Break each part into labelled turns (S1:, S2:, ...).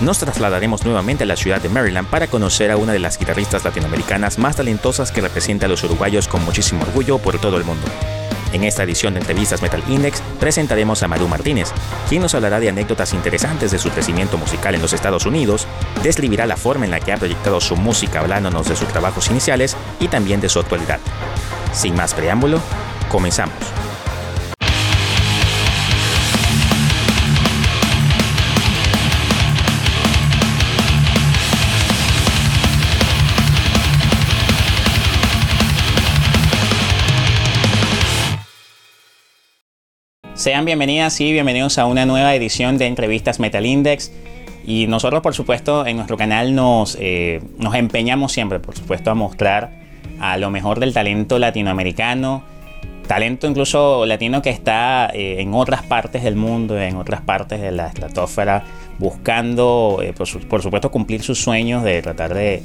S1: nos trasladaremos nuevamente a la ciudad de Maryland para conocer a una de las guitarristas latinoamericanas más talentosas que representa a los uruguayos con muchísimo orgullo por todo el mundo. En esta edición de entrevistas Metal Index presentaremos a Maru Martínez, quien nos hablará de anécdotas interesantes de su crecimiento musical en los Estados Unidos, describirá la forma en la que ha proyectado su música hablándonos de sus trabajos iniciales y también de su actualidad. Sin más preámbulo, comenzamos. Sean bienvenidas y bienvenidos a una nueva edición de entrevistas Metal Index. Y nosotros, por supuesto, en nuestro canal nos, eh, empeñamos siempre, por supuesto, a mostrar a lo mejor del talento latinoamericano, talento incluso latino que está eh, en otras partes del mundo, en otras partes de la estratosfera, buscando, eh, por, supuesto, cumplir sus sueños de tratar de,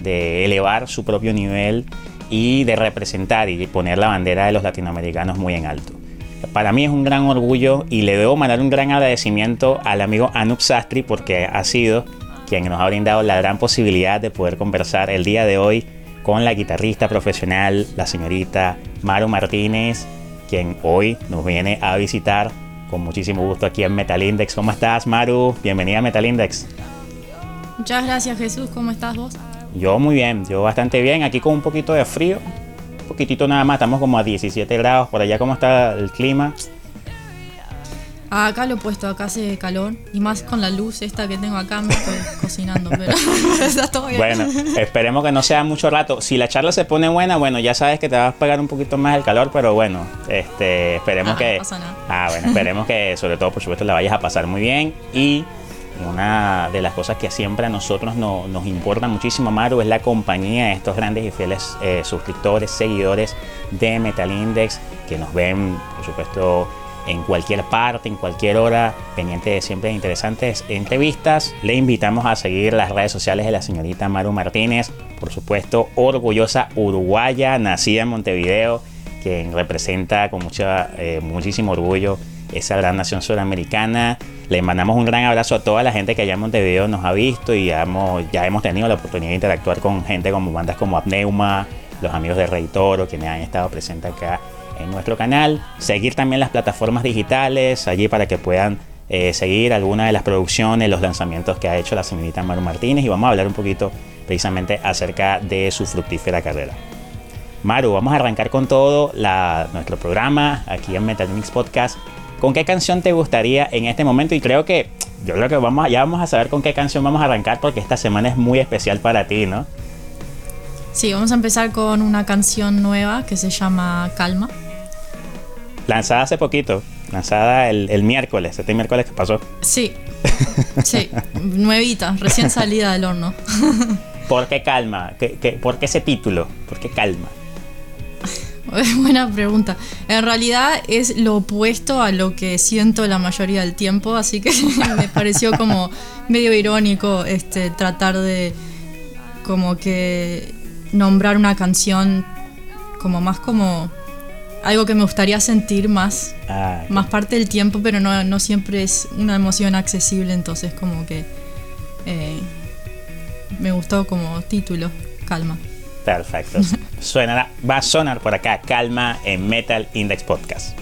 S1: de elevar su propio nivel y de representar y poner la bandera de los latinoamericanos muy en alto. Para mí es un gran orgullo y le debo mandar un gran agradecimiento al amigo Anup Sastri porque ha sido quien nos ha brindado la gran posibilidad de poder conversar el día de hoy con la guitarrista profesional, la señorita Maru Martínez, quien hoy nos viene a visitar con muchísimo gusto aquí en Metal Index. ¿Cómo estás, Maru? Bienvenida a Metal Index.
S2: Muchas gracias, Jesús. ¿Cómo estás vos?
S1: Yo muy bien, yo bastante bien. Aquí con un poquito de frío, poquitito nada más, estamos como a 17 grados, por allá cómo está el clima.
S2: Acá lo he puesto, acá hace calor y más con la luz esta que tengo acá me estoy cocinando, pero está todo bien.
S1: Bueno, esperemos que no sea mucho rato. Si la charla se pone buena, bueno, ya sabes que te vas a pegar un poquito más el calor, pero bueno, este, esperemos
S2: ah,
S1: que
S2: no pasa nada.
S1: Ah, bueno, esperemos que sobre todo, por supuesto, la vayas a pasar muy bien y una de las cosas que siempre a nosotros nos importa muchísimo, Maru, es la compañía de estos grandes y fieles eh, suscriptores, seguidores de Metal Index, que nos ven, por supuesto, en cualquier parte, en cualquier hora, pendiente de siempre interesantes entrevistas. Le invitamos a seguir las redes sociales de la señorita Maru Martínez, por supuesto, orgullosa uruguaya, nacida en Montevideo, quien representa con mucha, eh, muchísimo orgullo esa gran nación sudamericana. Le mandamos un gran abrazo a toda la gente que allá en Montevideo nos ha visto y ya hemos, ya hemos tenido la oportunidad de interactuar con gente como bandas como Apneuma, los amigos de Rey Toro, quienes han estado presentes acá en nuestro canal. Seguir también las plataformas digitales allí para que puedan eh, seguir algunas de las producciones, los lanzamientos que ha hecho la señorita Maru Martínez y vamos a hablar un poquito precisamente acerca de su fructífera carrera. Maru, vamos a arrancar con todo nuestro programa aquí en Metal Mix Podcast ¿Con qué canción te gustaría en este momento? Y creo que yo creo que vamos, ya vamos a saber con qué canción vamos a arrancar porque esta semana es muy especial para ti, ¿no?
S2: Sí, vamos a empezar con una canción nueva que se llama Calma.
S1: Lanzada hace poquito, lanzada el, miércoles, este miércoles que pasó.
S2: Sí, sí, nuevita, recién salida del horno.
S1: ¿Por qué Calma? por qué ese título? ¿Por qué Calma?
S2: Buena pregunta. En realidad es lo opuesto a lo que siento la mayoría del tiempo, así que me pareció como medio irónico este tratar de como que nombrar una canción como más como algo que me gustaría sentir más, ah, más parte del tiempo, pero no, siempre es una emoción accesible, entonces como que eh, me gustó como título, calma.
S1: Perfecto. Suena, va a sonar por acá calma en Metal Index Podcast.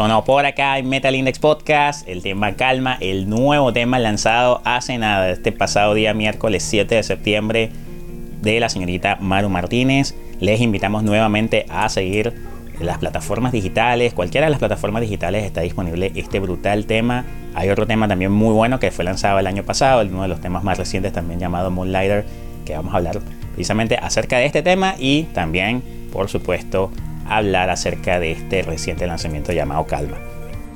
S1: Sonó por acá en Metal Index Podcast, el tema Calma, el nuevo tema lanzado hace nada, este pasado día miércoles 7 de septiembre de la señorita Maru Martínez. Les invitamos nuevamente a seguir las plataformas digitales, cualquiera de las plataformas digitales está disponible este brutal tema. Hay otro tema también muy bueno que fue lanzado el año pasado, uno de los temas más recientes también llamado Moonlighter, que vamos a hablar precisamente acerca de este tema y también, por supuesto, hablar acerca de este reciente lanzamiento llamado Calma.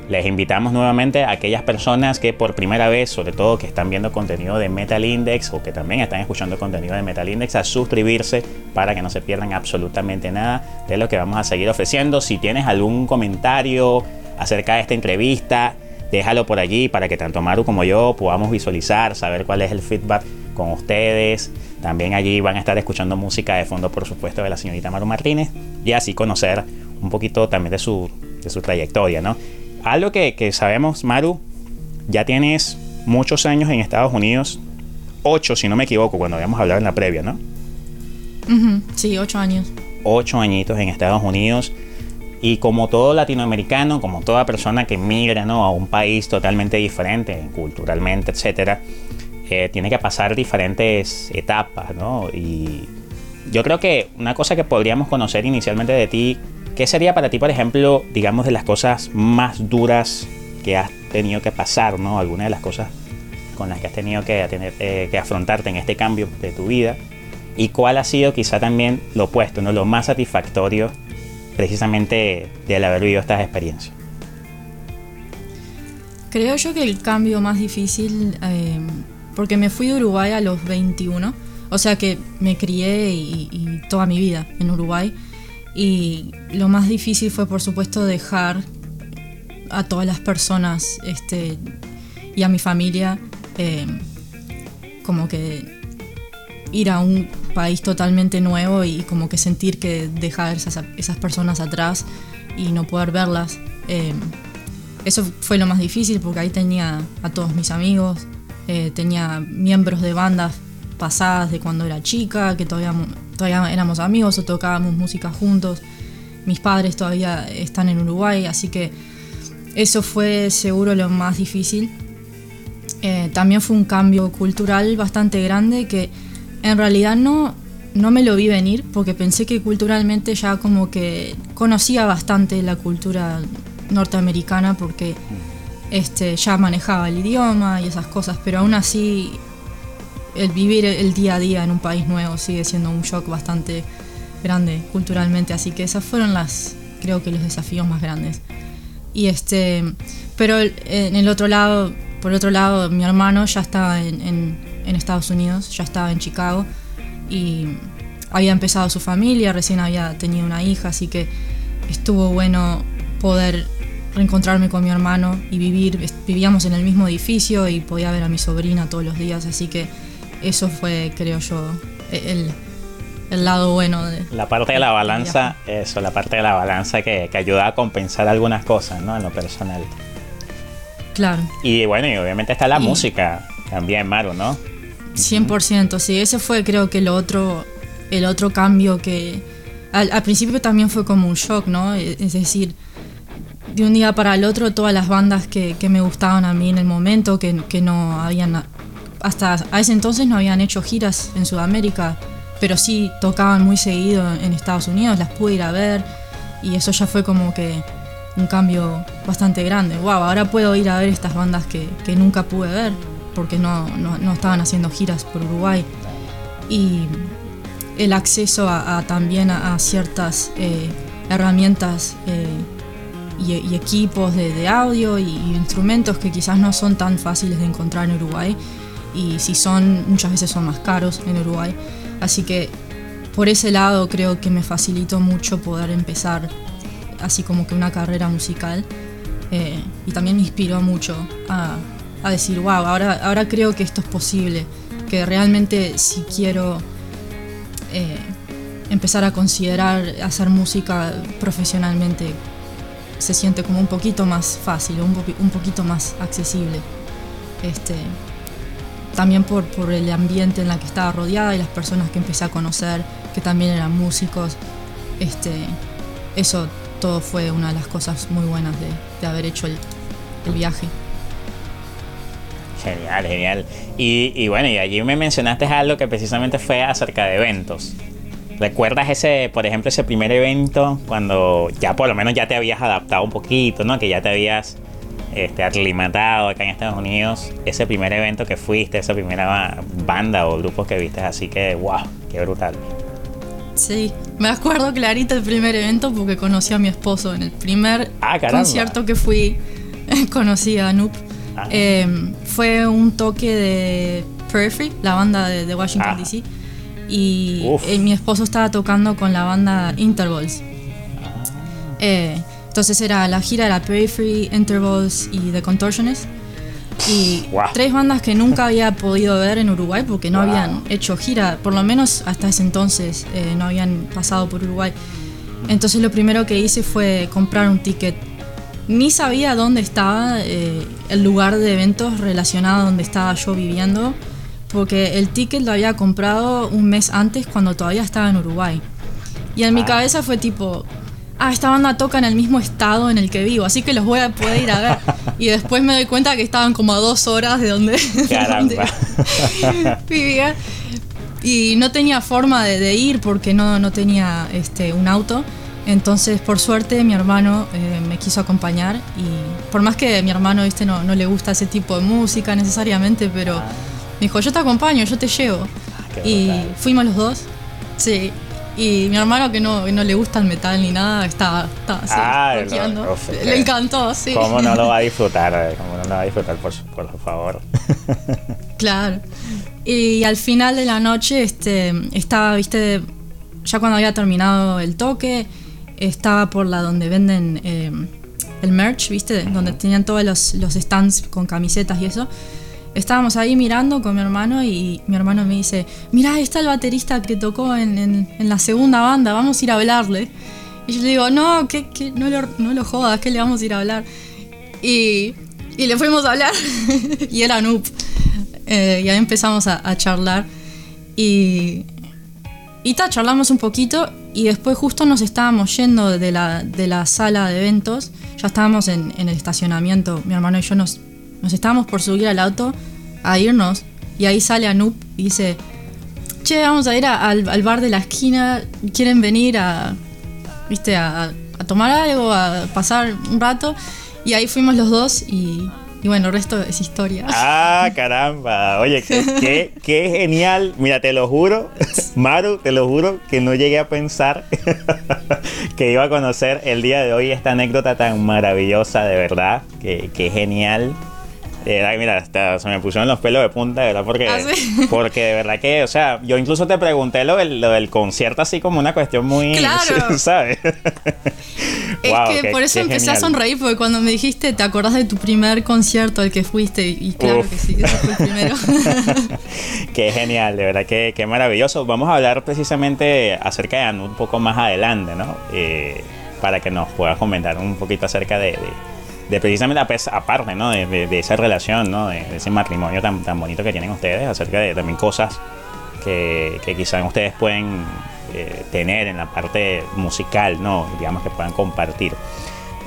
S1: Les invitamos nuevamente a aquellas personas que por primera vez, sobre todo que están viendo contenido de Metal Index o que también están escuchando contenido de Metal Index, a suscribirse para que no se pierdan absolutamente nada de lo que vamos a seguir ofreciendo. Si tienes algún comentario acerca de esta entrevista, déjalo por allí para que tanto Maru como yo podamos visualizar, saber cuál es el feedback con ustedes. También allí van a estar escuchando música de fondo, por supuesto, de la señorita Maru Martínez y así conocer un poquito también de su, de su trayectoria, ¿no? algo que, sabemos, Maru, ya tienes muchos años en Estados Unidos, ocho si no me equivoco, cuando habíamos hablado en la previa, ¿no?
S2: Sí, ocho años.
S1: Ocho añitos en Estados Unidos. Y como todo latinoamericano, como toda persona que migra ¿no? a un país totalmente diferente, culturalmente, etcétera, eh, tiene que pasar diferentes etapas, ¿no? Y yo creo que una cosa que podríamos conocer inicialmente de ti ¿Qué sería para ti, por ejemplo, digamos, de las cosas más duras que has tenido que pasar, ¿no? Alguna de las cosas con las que has tenido que, tener, eh, que afrontarte en este cambio de tu vida. ¿Y cuál ha sido quizá también lo opuesto, ¿no? lo más satisfactorio precisamente de haber vivido estas experiencias?
S2: Creo yo que el cambio más difícil, eh, porque me fui de Uruguay a los 21, o sea que me crié y toda mi vida en Uruguay. Y lo más difícil fue, por supuesto, dejar a todas las personas este, y a mi familia eh, como que ir a un país totalmente nuevo y como que sentir que dejar esas, esas personas atrás y no poder verlas. Eh, eso fue lo más difícil porque ahí tenía a todos mis amigos, eh, tenía miembros de bandas pasadas de cuando era chica, que todavía todavía éramos amigos o tocábamos música juntos. Mis padres todavía están en Uruguay, así que eso fue seguro lo más difícil. Eh, también fue un cambio cultural bastante grande que en realidad no, no me lo vi venir porque pensé que culturalmente ya como que conocía bastante la cultura norteamericana porque este, ya manejaba el idioma y esas cosas, pero aún así el vivir el día a día en un país nuevo sigue siendo un shock bastante grande culturalmente, así que esas fueron las, creo que los desafíos más grandes. Y este, pero en el otro lado, por otro lado, mi hermano ya estaba en, en, Estados Unidos, ya estaba en Chicago y había empezado su familia, recién había tenido una hija, así que estuvo bueno poder reencontrarme con mi hermano y vivir, vivíamos en el mismo edificio y podía ver a mi sobrina todos los días, así que eso fue, creo yo, el, lado bueno de...
S1: La parte de la balanza, eso, la parte de la balanza que, ayuda a compensar algunas cosas, ¿no? En lo personal.
S2: Claro.
S1: Y bueno, y obviamente está la música también, Maru, ¿no?
S2: 100%, sí, ese fue creo que el otro, el otro cambio que al, principio también fue como un shock, ¿no? E, es decir, de un día para el otro todas las bandas que, me gustaban a mí en el momento, que, que no habían hasta a ese entonces no habían hecho giras en Sudamérica, pero sí tocaban muy seguido en Estados Unidos, las pude ir a ver y eso ya fue como que un cambio bastante grande. Wow, ahora puedo ir a ver estas bandas que, nunca pude ver porque no, estaban haciendo giras por Uruguay. Y el acceso a, también a, ciertas eh, herramientas eh, y, equipos de, audio y, instrumentos que quizás no son tan fáciles de encontrar en Uruguay y si son, muchas veces son más caros en Uruguay. Así que por ese lado creo que me facilitó mucho poder empezar así como que una carrera musical eh, y también me inspiró mucho a, decir, wow, ahora, ahora creo que esto es posible, que realmente si quiero eh, empezar a considerar hacer música profesionalmente, se siente como un poquito más fácil, un, un poquito más accesible. Este, también por, por el ambiente en el que estaba rodeada y las personas que empecé a conocer, que también eran músicos. Este, eso esto fue una de las cosas muy buenas de, de haber hecho el, el viaje.
S1: Genial, genial. Y, y, bueno, y allí me mencionaste algo que precisamente fue acerca de eventos. ¿Recuerdas ese, por ejemplo, ese primer evento cuando ya por lo menos ya te habías adaptado un poquito, ¿no? Que ya te habías este, aclimatado acá en Estados Unidos. Ese primer evento que fuiste, esa primera banda o grupos que viste, así que, wow, qué brutal.
S2: Sí, me acuerdo clarito el primer evento porque conocí a mi esposo en el primer
S1: ah,
S2: concierto que fui. conocí a Noob. Ah. Eh, fue un toque de Periphery, la banda de, de Washington
S1: Ah.
S2: DC. Y eh, mi esposo estaba tocando con la banda Intervals. Eh, entonces era la gira de la Periphery, Intervals y The Contortionist. Y
S1: Wow.
S2: tres bandas que nunca había podido ver en Uruguay porque no
S1: Wow.
S2: habían hecho gira, por lo menos hasta ese entonces eh, no habían pasado por Uruguay. Entonces lo primero que hice fue comprar un ticket. Ni sabía dónde estaba eh, el lugar de eventos relacionado a donde estaba yo viviendo, porque el ticket lo había comprado un mes antes cuando todavía estaba en Uruguay. Y en mi cabeza fue tipo, ah, esta banda toca en el mismo estado en el que vivo, así que los voy a poder ir a ver. Y después me doy cuenta que estaban como a dos horas de donde, de donde
S1: Caramba.
S2: vivía. Y no tenía forma de, de ir porque no, no tenía este, un auto. Entonces, por suerte, mi hermano eh, me quiso acompañar. Y por más que mi hermano ¿viste? No, no le gusta ese tipo de música necesariamente, pero me dijo, yo te acompaño, yo te llevo.
S1: Qué
S2: y
S1: brutal.
S2: fuimos los dos. Sí. Y mi hermano, que no, no le gusta el metal ni nada, estaba, estaba así,
S1: Ah, no, uf,
S2: Le encantó, sí.
S1: ¿Cómo no lo va a disfrutar? eh? ¿Cómo no lo va a disfrutar, por, por favor?
S2: Claro. Y al final de la noche, este, estaba, viste, ya cuando había terminado el toque, estaba por la donde venden eh, el merch, viste, donde tenían todos los, los stands con camisetas y eso. Estábamos ahí mirando con mi hermano y mi hermano me dice, mirá, ahí está el baterista que tocó en, en- la segunda banda, vamos a ir a hablarle. Y yo le digo, no, que, que no, lo, no lo jodas, que le vamos a ir a hablar. Y, y le fuimos a hablar y era Noob. Eh, y ahí empezamos a, a charlar. Y, y ta, charlamos un poquito y después justo nos estábamos yendo de la, de la sala de eventos. Ya estábamos en, en el estacionamiento. Mi hermano y yo nos, nos estábamos por subir al auto a irnos. Y ahí sale Anup y dice, che, vamos a ir al, al bar de la esquina. ¿Quieren venir a, viste, a, a tomar algo, a pasar un rato? Y ahí fuimos los dos y, y bueno, el resto es historia.
S1: Ah, caramba. Oye, qué, qué- qué genial. Mira, te lo juro, Maru, te lo juro que no llegué a pensar que iba a conocer el día de hoy esta anécdota tan maravillosa, de verdad. Que, que genial. Verdad, mira, hasta se me pusieron los pelos de punta, verdad, porque,
S2: ¿Ah, sí?
S1: porque de verdad que, o sea, yo incluso te pregunté lo del, lo del concierto así como una cuestión muy,
S2: Claro.
S1: ¿sabes?
S2: Es
S1: Wow,
S2: que
S1: qué-
S2: por eso empecé a
S1: genial.
S2: sonreír, porque cuando me dijiste, ¿te acordás de tu primer concierto al que fuiste? Y claro
S1: Uf.
S2: que sí, que ese fue el primero.
S1: Qué genial, de verdad que qué maravilloso. Vamos a hablar precisamente acerca de Anu un poco más adelante, ¿no? Eh, para que nos pueda comentar un poquito acerca de, de- de precisamente aparte, ¿no? De, de- esa relación, ¿no? De, de ese matrimonio tan, tan bonito que tienen ustedes, acerca de también cosas que, que quizás ustedes pueden eh, tener en la parte musical, ¿no? Digamos que puedan compartir.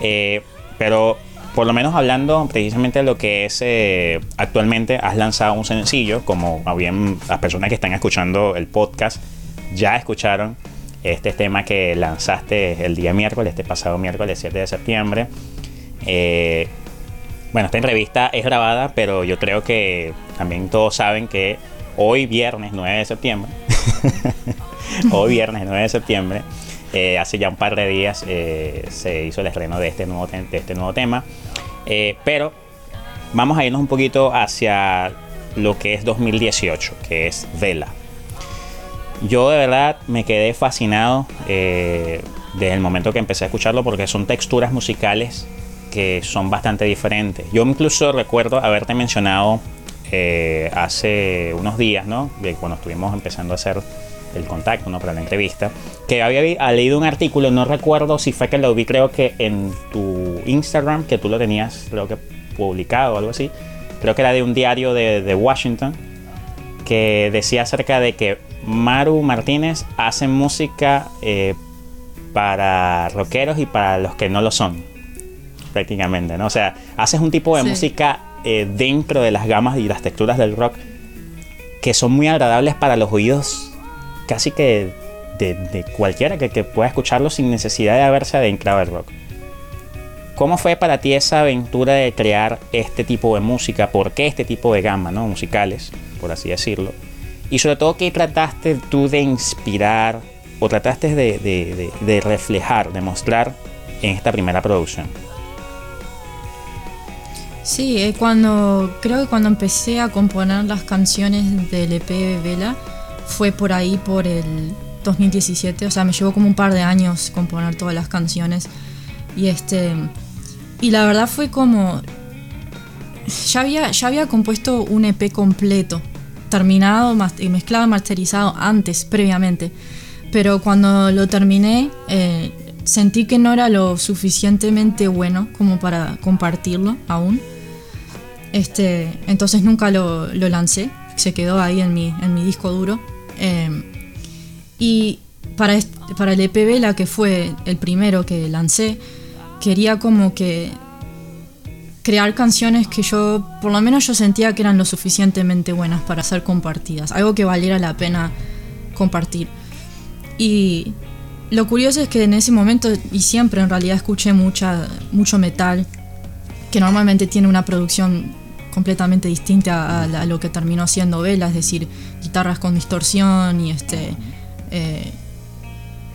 S1: Eh, pero por lo menos hablando precisamente de lo que es eh, actualmente, has lanzado un sencillo, como bien las personas que están escuchando el podcast ya escucharon este tema que lanzaste el día miércoles, este pasado miércoles 7 de septiembre. Eh, bueno, esta entrevista es grabada, pero yo creo que también todos saben que hoy viernes 9 de septiembre, hoy viernes 9 de septiembre, eh, hace ya un par de días eh, se hizo el estreno de este nuevo, de este nuevo tema. Pero vamos a irnos un poquito hacia lo que es 2018, que es Vela. Yo de verdad me quedé fascinado desde el momento que empecé a escucharlo porque son texturas musicales que son bastante diferentes. Yo incluso recuerdo haberte mencionado eh, hace unos días, ¿no? Cuando estuvimos empezando a hacer el contacto, ¿no? Para la entrevista, que había ha leído un artículo, no recuerdo si fue que lo vi, creo que en tu Instagram, que tú lo tenías, creo que publicado o algo así. Creo que era de un diario de, de Washington, que decía acerca de que Maru Martínez hace música eh, para rockeros y para los que no lo son, prácticamente, ¿no? O sea, haces un tipo de música eh, dentro de las gamas y las texturas del rock que son muy agradables para los oídos casi que de, cualquiera que, pueda escucharlo sin necesidad de haberse adentrado al rock. ¿Cómo fue para ti esa aventura de crear este tipo de música? ¿Por qué este tipo de gama, ¿no? musicales, por así decirlo? Y sobre todo, ¿qué trataste tú de inspirar o trataste de, reflejar, de mostrar en esta primera producción?
S2: Sí, eh, cuando creo que cuando empecé a componer las canciones del EP Vela fue por ahí por el 2017, o sea, me llevó como un par de años componer todas las canciones y este y la verdad fue como ya había ya había compuesto un EP completo, terminado, mezclado, masterizado antes previamente pero cuando lo terminé eh, sentí que no era lo suficientemente bueno como para compartirlo aún. Este, entonces nunca lo, lancé, se quedó ahí en mi, disco duro. Em, y para, para el EP Vela, que fue el primero que lancé, quería como que crear canciones que yo, por lo menos yo sentía que eran lo suficientemente buenas para ser compartidas, algo que valiera la pena compartir. Y lo curioso es que en ese momento, y siempre en realidad escuché mucha, mucho metal, que normalmente tiene una producción completamente distinta a, lo que terminó siendo Vela, es decir, guitarras con distorsión y este eh,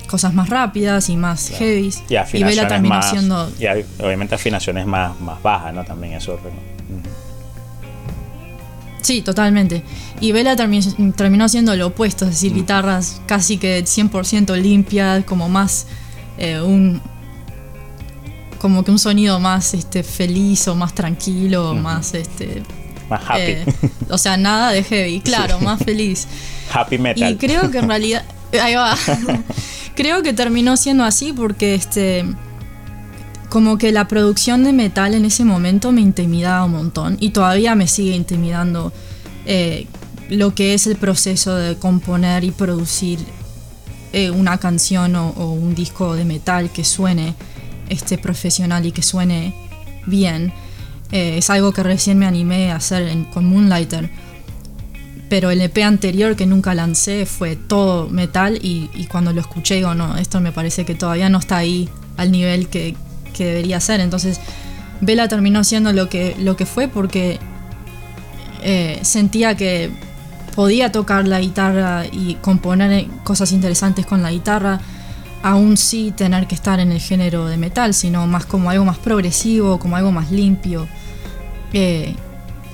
S2: cosas más rápidas y más heavy.
S1: Y, Vela terminó siendo. Y obviamente afinaciones más, más bajas, ¿no? También eso.
S2: Sí, totalmente. Y Vela terminó, siendo lo opuesto, es decir, mm. guitarras casi que 100% limpias, como más eh, un como que un sonido más este feliz o más tranquilo, más este
S1: más happy. Eh,
S2: o sea, nada de heavy, claro, más feliz.
S1: Happy metal.
S2: Y creo que en realidad ahí va. creo que terminó siendo así porque este como que la producción de metal en ese momento me intimidaba un montón y todavía me sigue intimidando eh, lo que es el proceso de componer y producir eh, una canción o, un disco de metal que suene este, profesional y que suene bien. Eh, es algo que recién me animé a hacer con Moonlighter. Pero el EP anterior que nunca lancé fue todo metal y, y cuando lo escuché digo, no, esto me parece que todavía no está ahí al nivel que, que debería ser. Entonces, Vela terminó siendo lo que, lo que fue porque eh, sentía que podía tocar la guitarra y componer cosas interesantes con la guitarra, aún sí tener que estar en el género de metal, sino más como algo más progresivo, como algo más limpio. Eh,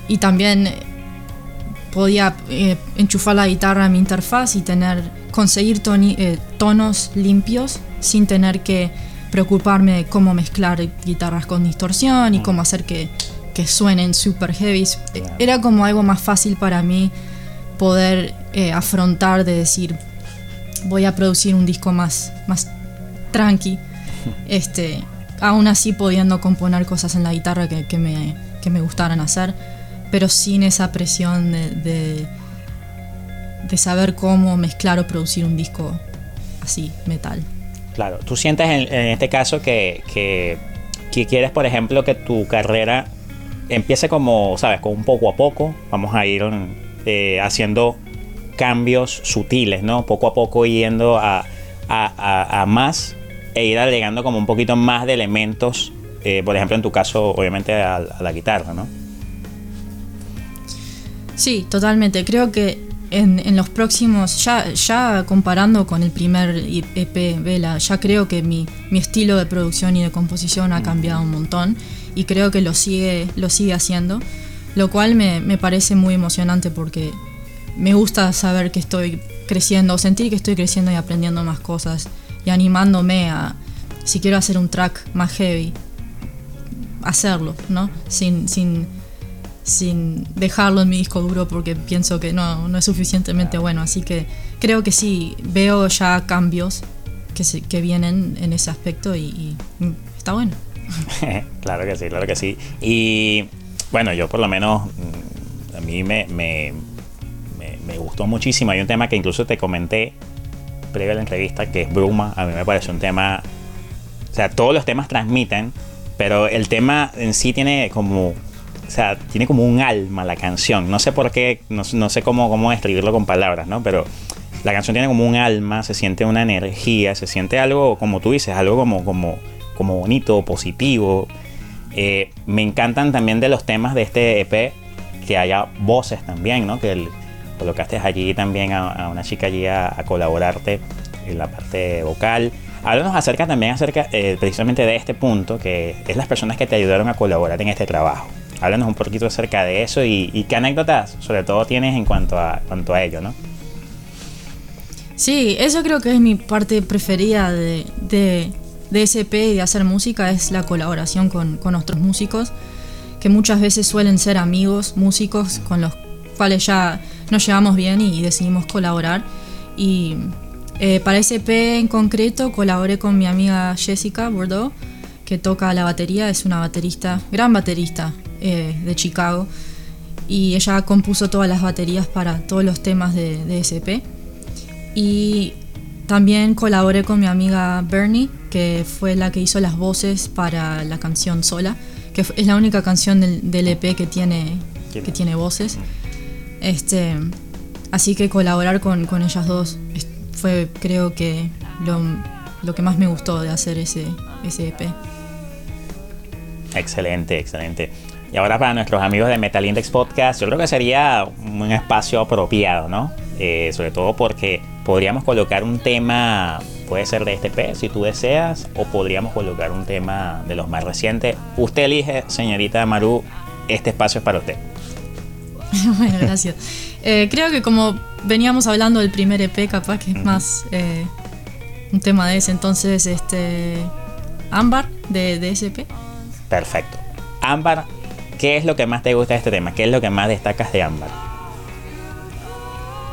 S2: y también podía eh, enchufar la guitarra a mi interfaz y tener conseguir tonos limpios sin tener que preocuparme de cómo mezclar guitarras con distorsión y cómo hacer que, suenen super heavy. Era como algo más fácil para mí poder eh, afrontar de decir, voy a producir un disco más, más tranqui, este, aún así pudiendo componer cosas en la guitarra que, me, que me gustaran hacer, pero sin esa presión de, de saber cómo mezclar o producir un disco así, metal.
S1: Claro, tú sientes en, este caso que, que, quieres, por ejemplo, que tu carrera empiece como, sabes, con un poco a poco, vamos a ir eh, haciendo cambios sutiles, ¿no? Poco a poco yendo a, a, más e ir agregando como un poquito más de elementos, eh, por ejemplo, en tu caso, obviamente, a, la guitarra, ¿no?
S2: Sí, totalmente. Creo que en, los próximos, ya, ya comparando con el primer EP Vela, ya creo que mi, estilo de producción y de composición ha cambiado un montón y creo que lo sigue, lo sigue haciendo, lo cual me, parece muy emocionante porque me gusta saber que estoy creciendo, sentir que estoy creciendo y aprendiendo más cosas y animándome a, si quiero hacer un track más heavy, hacerlo, ¿no? Sin, sin sin dejarlo en mi disco duro porque pienso que no, es suficientemente bueno. Así que creo que sí, veo ya cambios que, se, que vienen en ese aspecto y, está bueno.
S1: claro que sí, claro que sí. Y bueno, yo por lo menos, mm, a mí me, me, me, gustó muchísimo. Hay un tema que incluso te comenté previo a la entrevista, que es Bruma, a mí me parece un tema, o sea, todos los temas transmiten, pero el tema en sí tiene como, o sea, tiene como un alma la canción. No sé por qué, no, no sé cómo, cómo describirlo con palabras, ¿no? Pero la canción tiene como un alma, se siente una energía, se siente algo, como tú dices, algo como, como, como bonito, positivo. Eh, me encantan también de los temas de este EP que haya voces también, ¿no? Que colocaste allí también a, una chica allí a, colaborarte en la parte vocal. Háblanos acerca también acerca eh, precisamente de este punto, que es las personas que te ayudaron a colaborar en este trabajo. Háblanos un poquito acerca de eso y, qué anécdotas, sobre todo, tienes en cuanto a, cuanto a ello, ¿no?
S2: Sí, eso creo que es mi parte preferida de, de, de SP y de hacer música, es la colaboración con, con otros músicos, que muchas veces suelen ser amigos, músicos con los cuales ya nos llevamos bien y decidimos colaborar. Y eh, para SP en concreto colaboré con mi amiga Jessica Bordeaux, que toca la batería, es una baterista, gran baterista eh, de Chicago. Y ella compuso todas las baterías para todos los temas de, de SP. Y también colaboré con mi amiga Bernie, que fue la que hizo las voces para la canción Sola, que es la única canción del, EP que tiene, que tiene voces. Este, así que colaborar con, ellas dos fue creo que lo, que más me gustó de hacer ese, ese EP.
S1: Excelente, excelente. Y ahora para nuestros amigos de Metal Index Podcast, yo creo que sería un espacio apropiado, ¿no? Eh, sobre todo porque podríamos colocar un tema, puede ser de este P, si tú deseas, o podríamos colocar un tema de los más recientes. Usted elige, señorita Maru, este espacio es para usted.
S2: bueno, gracias. Eh, creo que como veníamos hablando del primer EP, capaz que es más eh, un tema de ese, entonces, este Ámbar de, de SP.
S1: Perfecto. Ámbar ¿Qué es lo que más te gusta de este tema? ¿Qué es lo que más destacas de Ámbar?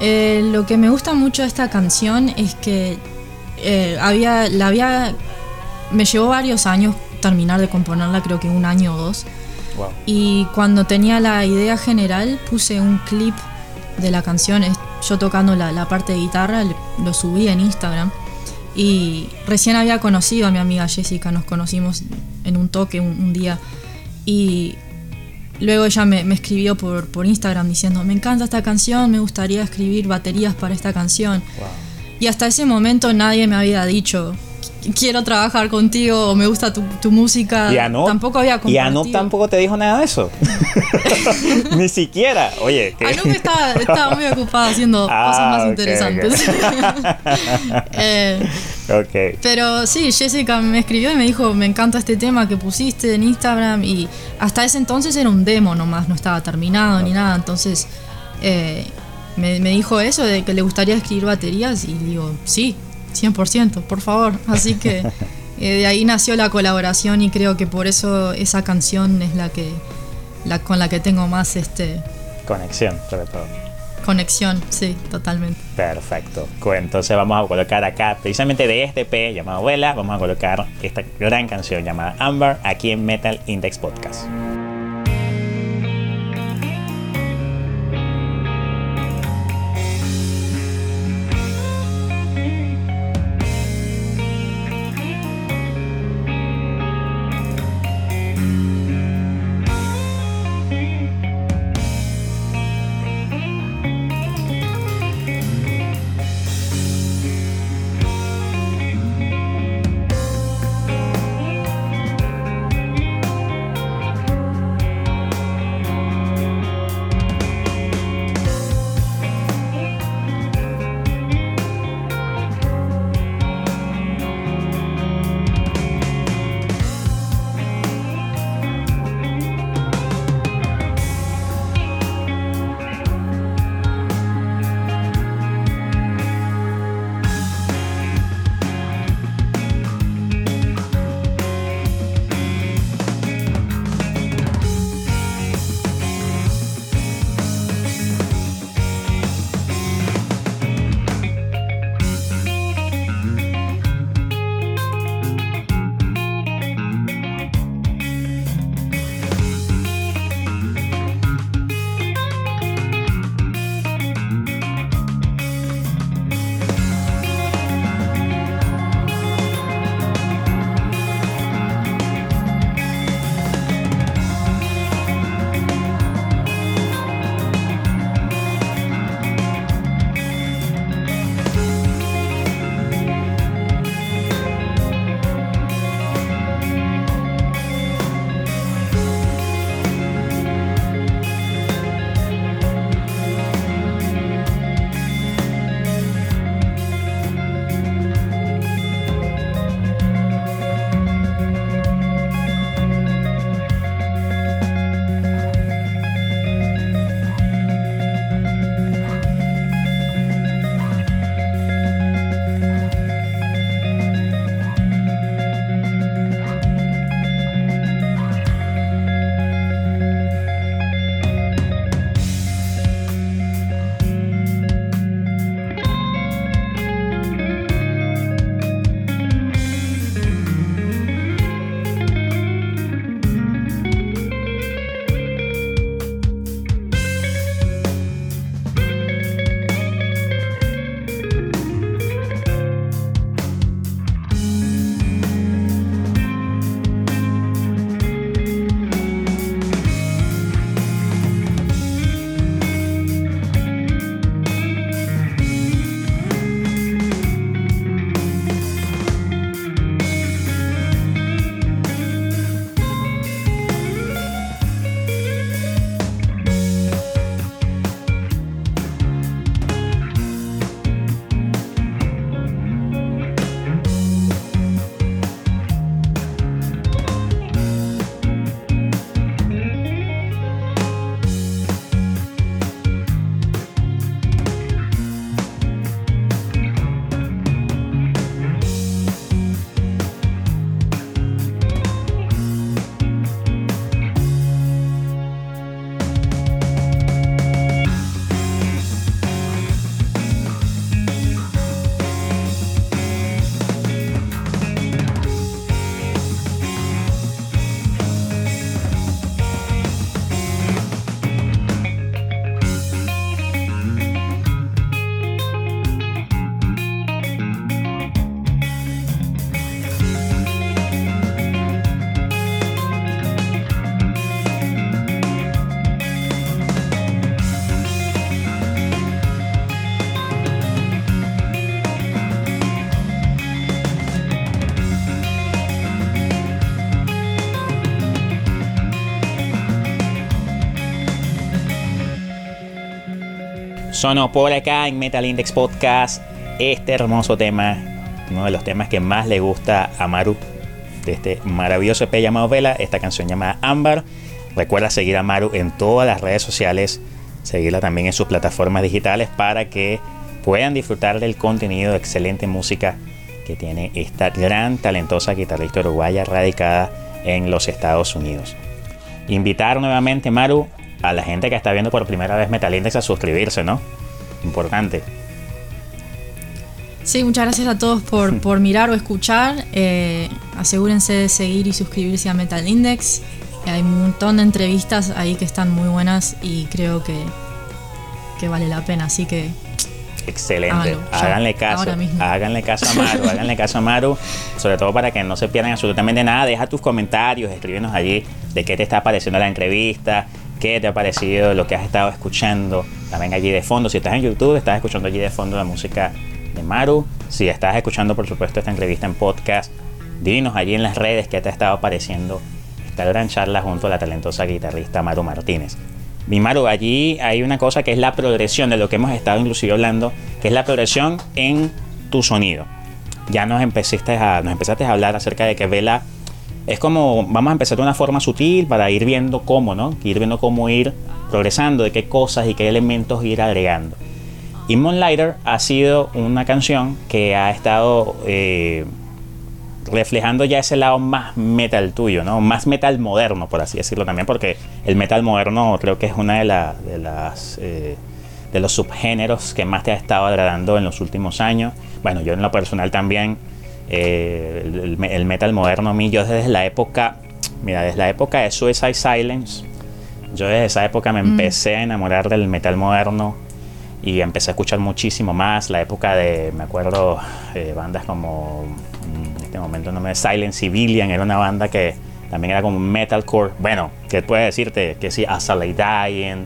S2: Eh, lo que me gusta mucho de esta canción es que había, la había, me llevó varios años terminar de componerla, creo que un año o dos. Y cuando tenía la idea general puse un clip de la canción, yo tocando la, parte de guitarra, lo subí en Instagram. Y recién había conocido a mi amiga Jessica, nos conocimos en un toque un día. Y Luego ella me, escribió por, por, Instagram diciendo, me encanta esta canción, me gustaría escribir baterías para esta canción. Y hasta ese momento nadie me había dicho, quiero trabajar contigo o me gusta tu, música.
S1: Y Anop,
S2: tampoco había
S1: Y Anop tampoco te dijo nada de eso. Ni siquiera. Oye.
S2: ¿qué? Anop estaba, muy ocupada haciendo ah, cosas más interesantes. eh, Pero sí, Jessica me escribió y me dijo, me encanta este tema que pusiste en Instagram y hasta ese entonces era un demo nomás, no estaba terminado ni nada. Entonces... Eh, me, me, dijo eso de que le gustaría escribir baterías y digo, sí, 100%, por favor. Así que eh, de ahí nació la colaboración y creo que por eso esa canción es la que la, con la que tengo más este
S1: conexión, sobre todo.
S2: Conexión, sí, totalmente.
S1: Perfecto. Entonces vamos a colocar acá, precisamente de este P llamado Vela, vamos a colocar esta gran canción llamada Amber aquí en Metal Index Podcast. Sonó por acá en Metal Index Podcast este hermoso tema, uno de los temas que más le gusta a Maru de este maravilloso EP llamado Vela, esta canción llamada Ámbar. Recuerda seguir a Maru en todas las redes sociales, seguirla también en sus plataformas digitales para que puedan disfrutar del contenido de excelente música que tiene esta gran talentosa guitarrista uruguaya radicada en los Estados Unidos. Invitar nuevamente, Maru, a la gente que está viendo por primera vez Metal Index a suscribirse, ¿no? Importante.
S2: Sí, muchas gracias a todos por, por mirar o escuchar. Eh, asegúrense de seguir y suscribirse a Metal Index. Hay un montón de entrevistas ahí que están muy buenas y creo que, que vale la pena. Así que
S1: Excelente. háganle caso. Háganle caso a Maru. háganle caso a Maru. Sobre todo para que no se pierdan absolutamente nada. Deja tus comentarios, escríbenos allí de qué te está pareciendo la entrevista, qué te ha parecido lo que has estado escuchando. También allí de fondo. Si estás en YouTube, estás escuchando allí de fondo la música de Maru. Si estás escuchando, por supuesto, esta entrevista en podcast, dinos allí en las redes qué te ha estado pareciendo esta gran charla junto a la talentosa guitarrista Maru Martínez. Mi Maru, allí hay una cosa que es la progresión de lo que hemos estado inclusive hablando, que es la progresión en tu sonido. Ya nos empezaste a, nos empezaste a hablar acerca de que Vela es como, vamos a empezar de una forma sutil para ir viendo cómo, ¿no? Ir viendo cómo ir progresando, de qué cosas y qué elementos ir agregando. Y Moonlighter ha sido una canción que ha estado eh, reflejando ya ese lado más metal tuyo, ¿no? Más metal moderno, por así decirlo también, porque el metal moderno creo que es una de, de las eh, de los subgéneros que más te ha estado agradando en los últimos años. Bueno, yo en lo personal también eh, el, metal moderno a mí yo desde la época, mira, desde la época de Suicide Silence, yo desde esa época me mm. empecé a enamorar del metal moderno y empecé a escuchar muchísimo más la época de, me acuerdo, eh, bandas como este momento no me Silent Civilian era una banda que también era como metalcore. Bueno, ¿qué puede decirte? Que si Azalea Dying,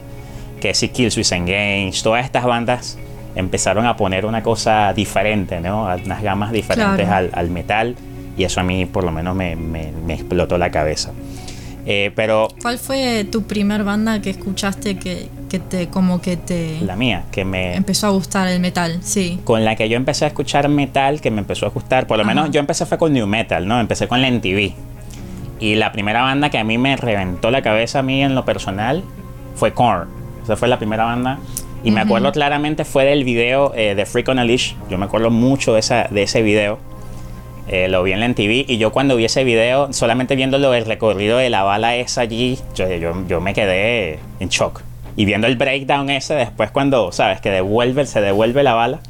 S1: que si Kill Switch Engage, todas estas bandas empezaron a poner una cosa diferente, ¿no? Unas gamas diferentes al, metal y eso a mí por lo menos me, me explotó la cabeza. Eh, pero
S2: ¿Cuál fue tu primer banda que escuchaste que, que, te como que te
S1: la mía que me
S2: empezó a gustar el metal sí.
S1: Con la que yo empecé a escuchar metal que me empezó a gustar por lo menos yo empecé fue con new metal no empecé con la y la primera banda que a mí me reventó la cabeza a mí en lo personal fue Korn. Esa fue la primera banda y me acuerdo claramente fue del video eh, de Freak on a Leash yo me acuerdo mucho de esa de ese video eh, lo vi en la TV y yo cuando vi ese video, solamente viéndolo el recorrido de la bala esa allí, yo, yo, me quedé en shock. Y viendo el breakdown ese después cuando, ¿sabes? Que devuelve, se devuelve la bala.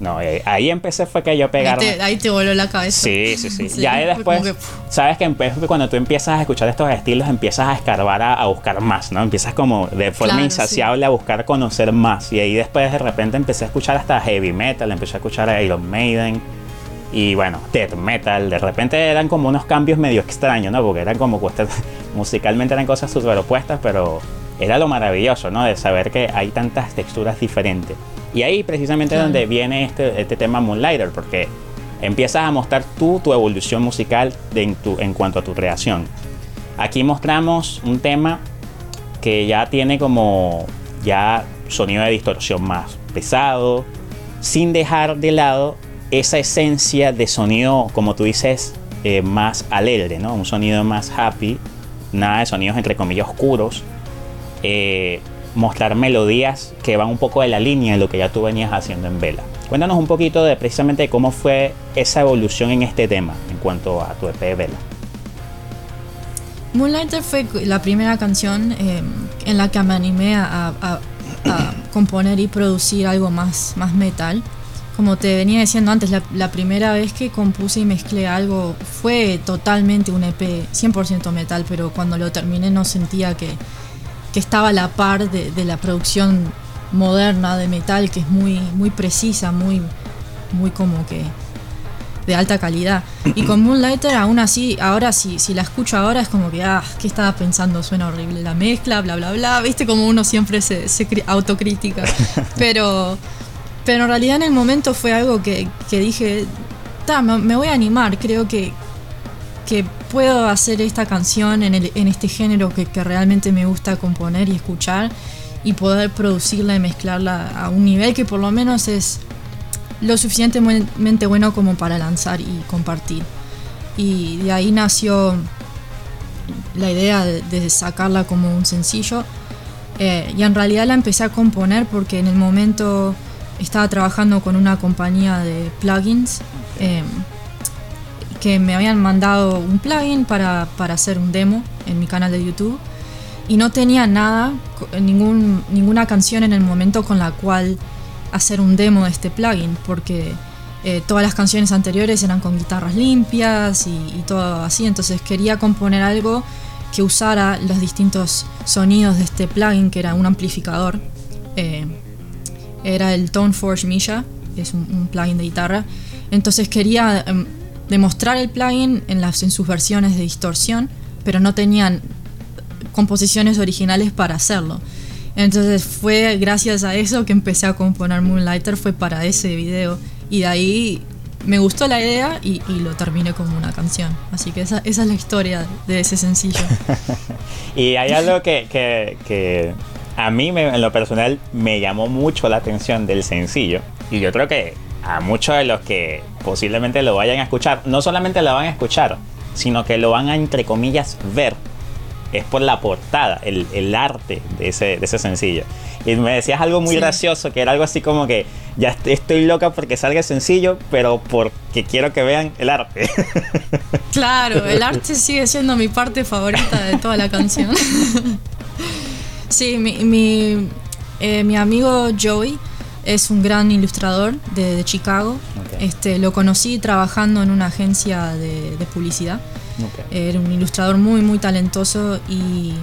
S1: No, eh, ahí empecé fue que yo pegarme.
S2: Ahí te, voló la cabeza.
S1: Sí, sí, sí. ya después, sabes que cuando tú empiezas a escuchar estos estilos, empiezas a escarbar, a, buscar más, ¿no? Empiezas como de forma insaciable a buscar conocer más. Y ahí después de repente empecé a escuchar hasta heavy metal, empecé a escuchar a Iron Maiden y bueno, death metal, de repente eran como unos cambios medio extraños, ¿no? Porque eran como musicalmente eran cosas súper opuestas, pero era lo maravilloso, ¿no? De saber que hay tantas texturas diferentes. Y ahí precisamente es donde viene este, este tema Moonlighter, porque empiezas a mostrar tú tu evolución musical en, tu, en cuanto a tu creación. Aquí mostramos un tema que ya tiene como ya sonido de distorsión más pesado, sin dejar de lado esa esencia de sonido, como tú dices, eh, más alegre, ¿no? Un sonido más happy, nada de sonidos entre comillas oscuros. Eh, mostrar melodías que van un poco de la línea de lo que ya tú venías haciendo en Vela. Cuéntanos un poquito de precisamente cómo fue esa evolución en este tema en cuanto a tu EP Vela.
S2: Moonlighter fue la primera canción eh, en la que me animé a, a, componer y producir algo más, más metal como te venía diciendo antes, la, primera vez que compuse y mezclé algo fue totalmente un EP 100% metal, pero cuando lo terminé no sentía que, estaba a la par de, la producción moderna de metal, que es muy, muy precisa, muy, muy como que de alta calidad. Y con Moonlighter aún así, ahora sí, si la escucho ahora es como que, ah, ¿qué estaba pensando? Suena horrible la mezcla, bla, bla, bla. Viste como uno siempre se, se autocrítica. Pero pero en realidad en el momento fue algo que, dije, me, voy a animar, creo que, que puedo hacer esta canción en, el, en este género que, realmente me gusta componer y escuchar. y poder producirla y mezclarla a un nivel que por lo menos es lo suficientemente bueno como para lanzar y compartir. Y de ahí nació la idea de, sacarla como un sencillo. Eh, y en realidad la empecé a componer porque en el momento estaba trabajando con una compañía de plugins eh, que me habían mandado un plugin para, para, hacer un demo en mi canal de YouTube y no tenía nada, ningún, ninguna canción en el momento con la cual hacer un demo de este plugin porque eh, todas las canciones anteriores eran con guitarras limpias y, todo así, entonces quería componer algo que usara los distintos sonidos de este plugin que era un amplificador. Eh, era el Tone Forge Misha, es un, plugin de guitarra. Entonces quería em, demostrar el plugin en, las, en sus versiones de distorsión, pero no tenían composiciones originales para hacerlo. Entonces fue gracias a eso que empecé a componer Moonlighter, fue para ese video. Y de ahí me gustó la idea y, lo terminé como una canción. Así que esa, es la historia de ese sencillo.
S1: y hay algo que, que, a mí en lo personal me llamó mucho la atención del sencillo. Y yo creo que a muchos de los que posiblemente lo vayan a escuchar, no solamente lo van a escuchar, sino que lo van a, entre comillas, ver es por la portada, el, arte de ese, de ese, sencillo. Y me decías algo muy gracioso, que era algo así como que ya estoy loca porque salga sencillo, pero porque quiero que vean el arte.
S2: Claro, el arte sigue siendo mi parte favorita de toda la canción. Sí, mi, mi, eh, mi amigo Joey es un gran ilustrador de, Chicago. Este, lo conocí trabajando en una agencia de, de publicidad. Era un ilustrador muy, muy talentoso y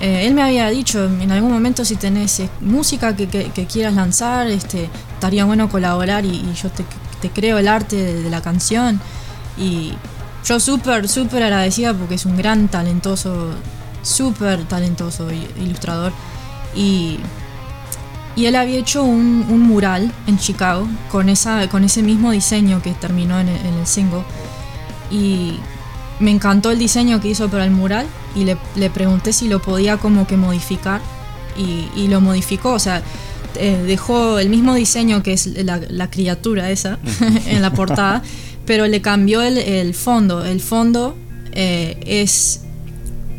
S2: eh, él me había dicho en algún momento si tenés eh, música que, quieras lanzar, este, estaría bueno colaborar y, yo te, creo el arte de, la canción. Y yo súper, súper agradecida porque es un gran talentoso, súper talentoso ilustrador. Y, y él había hecho un, mural en Chicago con, esa, con ese mismo diseño que terminó en el, en el single. Y me encantó el diseño que hizo para el mural y le, pregunté si lo podía como que modificar y, lo modificó, o sea, eh, dejó el mismo diseño que es la, criatura esa en la portada, pero le cambió el, fondo. El fondo eh, es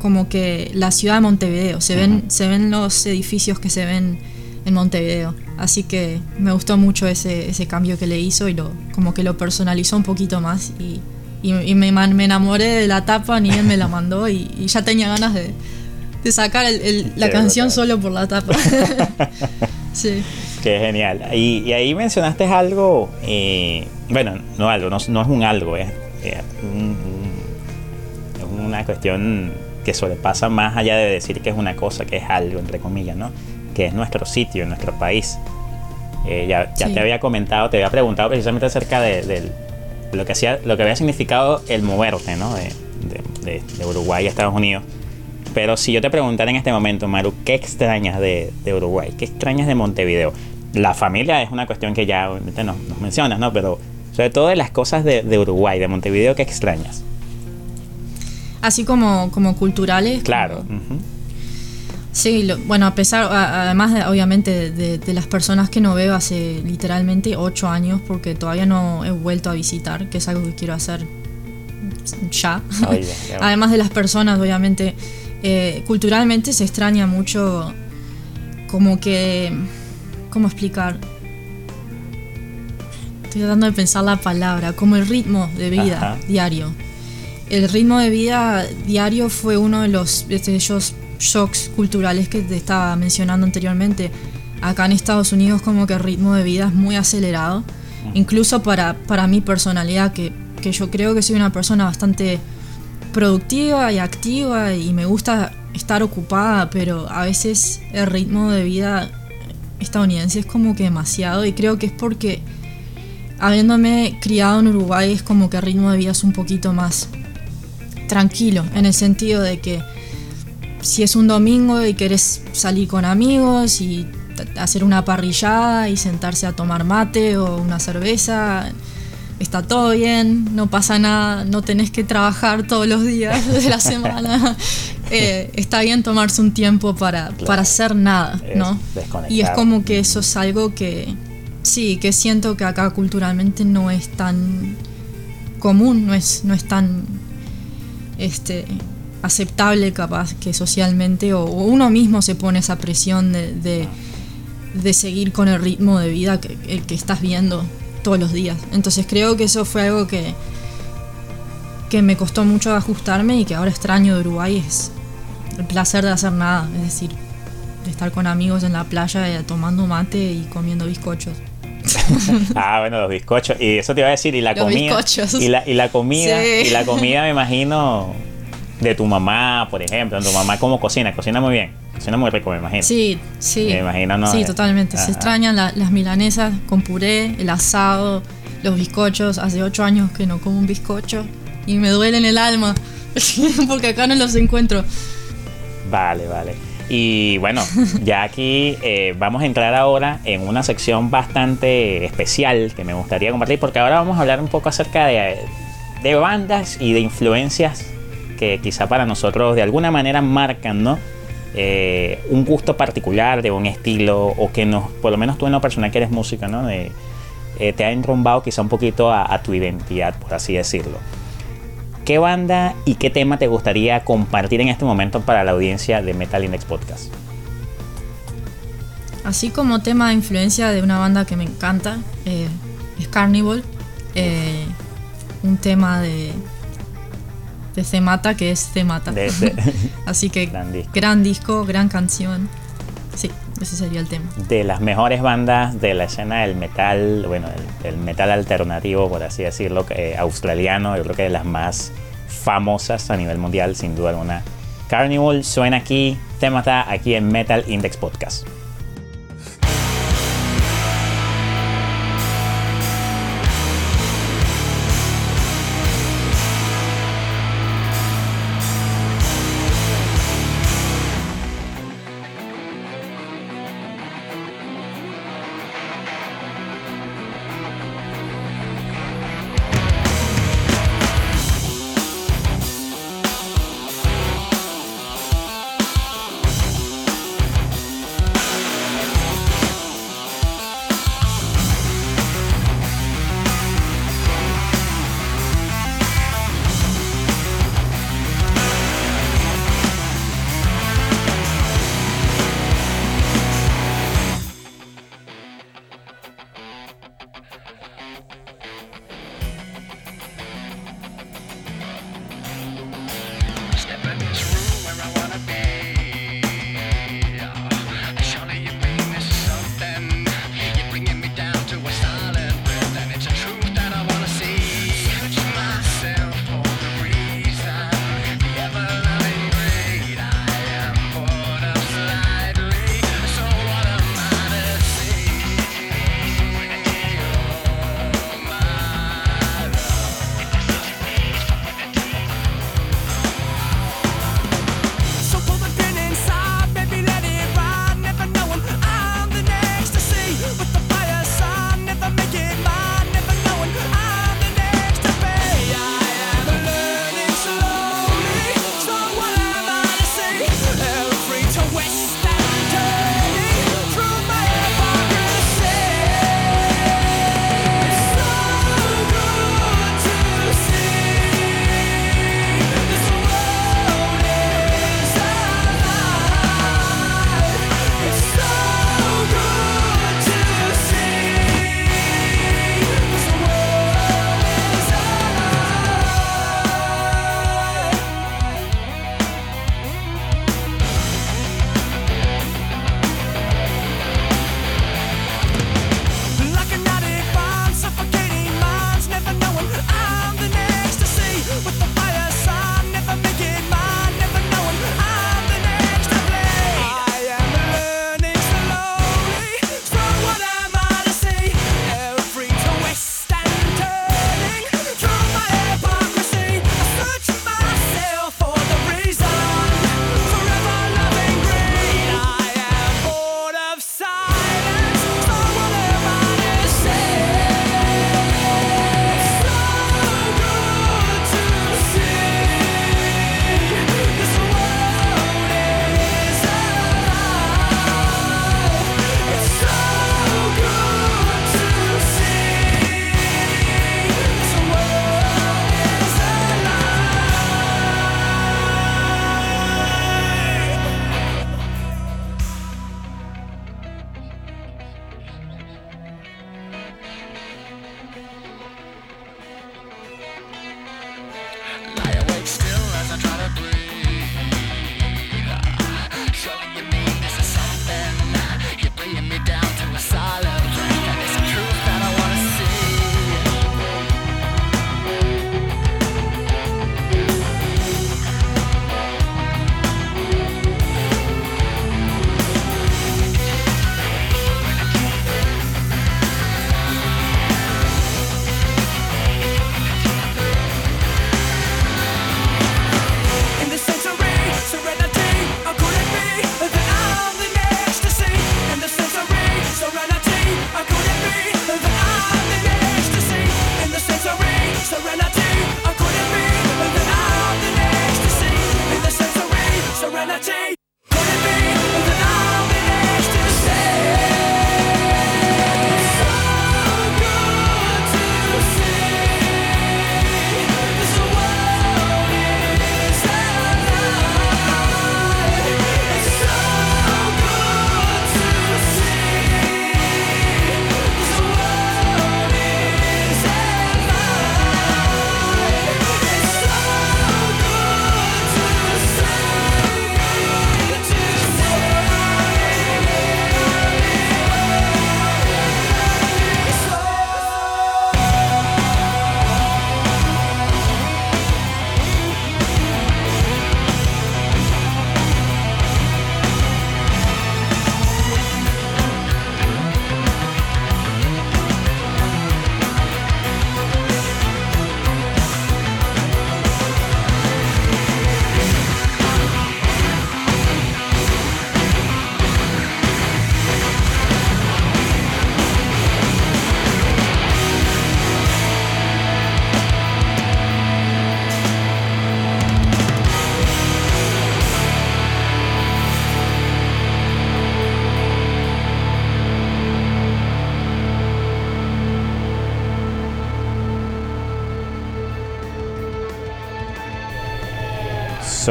S2: como que la ciudad de Montevideo, se ven, se ven los edificios que se ven en Montevideo. Así que me gustó mucho ese, ese cambio que le hizo y lo, como que lo personalizó un poquito más y y, me, me, enamoré de la tapa, ni él me la mandó y, ya tenía ganas de, sacar la canción solo por la tapa.
S1: sí. Qué genial. Y, ahí mencionaste algo, eh, bueno, no algo, no, es un algo, es, una cuestión que sobrepasa más allá de decir que es una cosa, que es algo, entre comillas, ¿no? Que es nuestro sitio, nuestro país. Eh, ya, te había comentado, te había preguntado precisamente acerca del, lo que, hacía, lo que había significado el moverte ¿no? de, de, Uruguay a Estados Unidos. Pero si yo te preguntara en este momento, Maru, ¿qué extrañas de, Uruguay? ¿Qué extrañas de Montevideo? La familia es una cuestión que ya nos, mencionas, ¿no? Pero sobre todo de las cosas de, Uruguay, de Montevideo, ¿qué extrañas?
S2: Así como, como culturales.
S1: Claro.
S2: Sí, bueno, a pesar, además de, obviamente de, las personas que no veo hace literalmente ocho años, porque todavía no he vuelto a visitar, que es algo que quiero hacer ya. además de las personas, obviamente, eh, culturalmente se extraña mucho como que, ¿cómo explicar? Estoy tratando de pensar la palabra, como el ritmo de vida diario. El ritmo de vida diario fue uno de los de ellos shocks culturales que te estaba mencionando anteriormente. Acá en Estados Unidos como que el ritmo de vida es muy acelerado, incluso para, para mi personalidad, que, que yo creo que soy una persona bastante productiva y activa y me gusta estar ocupada, pero a veces el ritmo de vida estadounidense es como que demasiado y creo que es porque habiéndome criado en Uruguay es como que el ritmo de vida es un poquito más tranquilo, en el sentido de que si es un domingo y querés salir con amigos y hacer una parrillada y sentarse a tomar mate o una cerveza, está todo bien, no pasa nada, no tenés que trabajar todos los días de la semana. eh, está bien tomarse un tiempo para, para hacer nada, ¿no? y es como que eso es algo que, sí, que siento que acá culturalmente no es tan común, no es, no es tan este, aceptable capaz que socialmente o, uno mismo se pone esa presión de, de, seguir con el ritmo de vida que, el que estás viendo todos los días. Entonces creo que eso fue algo que, que me costó mucho ajustarme y que ahora extraño de Uruguay es el placer de hacer nada, es decir, de estar con amigos en la playa eh, tomando mate y comiendo bizcochos.
S1: ah, bueno, los bizcochos. Y eso te iba a decir, y la comida. Y la, y la comida, y la comida me imagino de tu mamá, por ejemplo. Tu mamá cómo cocina, cocina muy bien. Cocina muy rico, me imagino.
S2: Sí, sí.
S1: Me imagino, ¿no?
S2: Sí, totalmente. Se extrañan las milanesas con puré, el asado, los bizcochos. Hace ocho años que no como un bizcocho y me duele en el alma porque acá no los encuentro.
S1: Vale, vale. Y bueno, ya aquí eh, vamos a entrar ahora en una sección bastante especial que me gustaría compartir porque ahora vamos a hablar un poco acerca de, de bandas y de influencias que quizá para nosotros de alguna manera marcan, ¿no? Eh, un gusto particular de un estilo o que nos, por lo menos tú en lo personal que eres música, ¿no? Eh, te ha enrumbado quizá un poquito a tu identidad, por así decirlo. ¿Qué banda y qué tema te gustaría compartir en este momento para la audiencia de Metal Index Podcast?
S2: Así como tema de influencia de una banda que me encanta, eh, es Carnival. Eh, un tema de, de Cemata que es Cemata. Así que gran disco. gran canción. Sí, ese sería el tema.
S1: De las mejores bandas de la escena del metal, bueno, el, metal alternativo, por así decirlo, eh, australiano, yo creo que de las más famosas a nivel mundial, sin duda alguna. Carnival suena aquí, Temata aquí en Metal Index Podcast.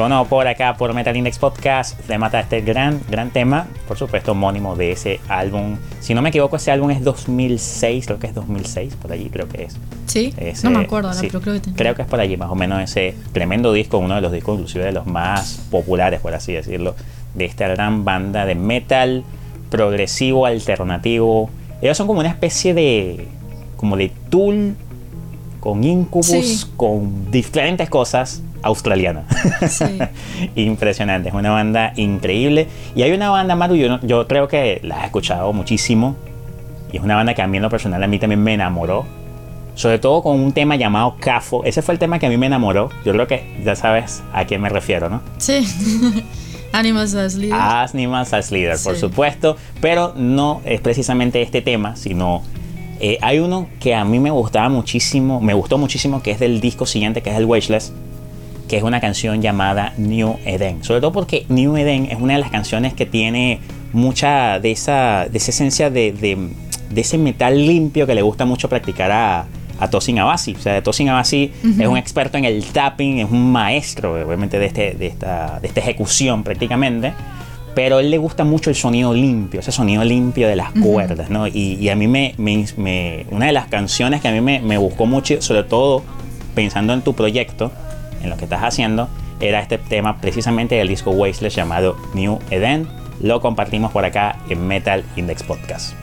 S1: Sonó por acá por Metal Index Podcast, se mata este gran, gran tema, por supuesto homónimo de ese álbum. Si no me equivoco, ese álbum es 2006, creo que es 2006, por allí creo que es.
S2: Sí, no me acuerdo pero creo que
S1: Creo que es por allí más o menos ese tremendo disco, uno de los discos inclusive de los más populares, por así decirlo, de esta gran banda de metal progresivo, alternativo. Ellos son como una especie de, como de tool con Incubus, con diferentes cosas australiana. Impresionante, es una banda increíble. Y hay una banda, Maru, yo, yo creo que la he escuchado muchísimo. Y es una banda que a mí en lo personal a mí también me enamoró. Sobre todo con un tema llamado CAFO. Ese fue el tema que a mí me enamoró. Yo creo que ya sabes a quién me refiero, ¿no?
S2: Sí. Animals as Leader.
S1: Animals as Leader, por supuesto. Pero no es precisamente este tema, sino eh, hay uno que a mí me gustaba muchísimo, me gustó muchísimo, que es del disco siguiente, que es el Wasteless que es una canción llamada New Eden. Sobre todo porque New Eden es una de las canciones que tiene mucha de esa, de esa esencia de, de, ese metal limpio que le gusta mucho practicar a, a Tosin Abasi. O sea, Tosin Abasi es un experto en el tapping, es un maestro, obviamente, de, este, de, esta, de esta ejecución prácticamente. Pero a él le gusta mucho el sonido limpio, ese sonido limpio de las cuerdas, ¿no? Y, y a mí me, me, Una de las canciones que a mí me, me buscó mucho, sobre todo pensando en tu proyecto, en lo que estás haciendo, era este tema precisamente del disco Wasteless llamado New Eden. Lo compartimos por acá en Metal Index Podcast.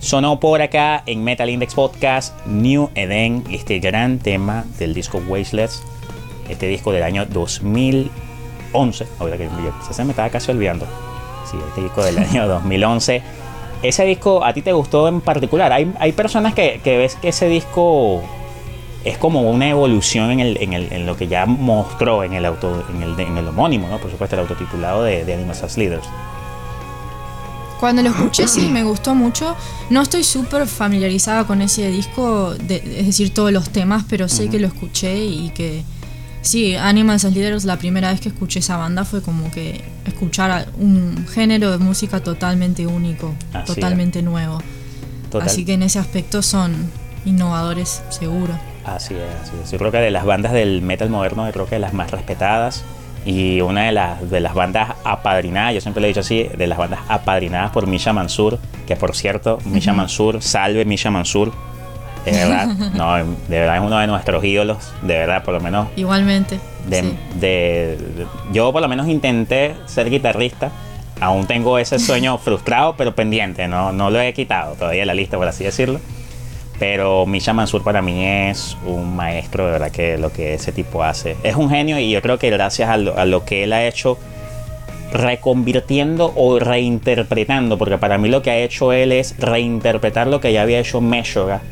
S1: Sonó por acá en Metal Index Podcast New Eden, este gran tema del disco Wasteless, este disco del año 2011. Ahora que se me estaba casi olvidando. Sí, este disco del año 2011. Ese disco a ti te gustó en particular. Hay, hay personas que, que ves que ese disco es como una evolución en, el, en, el, en, lo que ya mostró en el, auto, en el, en el homónimo, ¿no? por supuesto, el autotitulado de, de Animals as Leaders.
S2: Cuando lo escuché sí me gustó mucho. No estoy súper familiarizada con ese disco, es decir, todos los temas, pero sé que lo escuché y que sí, Animals as Leaders, la primera vez que escuché esa banda fue como que escuchar un género de música totalmente único, totalmente nuevo. Así que en ese aspecto son innovadores, seguro.
S1: Así es, así es. Yo creo que de las bandas del metal moderno, yo creo que las más respetadas y una de las, de las bandas apadrinadas, yo siempre le he dicho así, de las bandas apadrinadas por Misha Mansur, que por cierto, Misha Mansur, salve Misha Mansur, de verdad, no, de verdad es uno de nuestros ídolos, de verdad, por lo menos.
S2: Igualmente.
S1: De, yo por lo menos intenté ser guitarrista, aún tengo ese sueño frustrado, pero pendiente, no, no lo he quitado todavía de la lista, por así decirlo. Pero Misha Mansur para mí es un maestro, de verdad, que lo que ese tipo hace. Es un genio y yo creo que gracias a lo, que él ha hecho, reconvirtiendo o reinterpretando, porque para mí lo que ha hecho él es reinterpretar lo que ya había hecho Meshuggah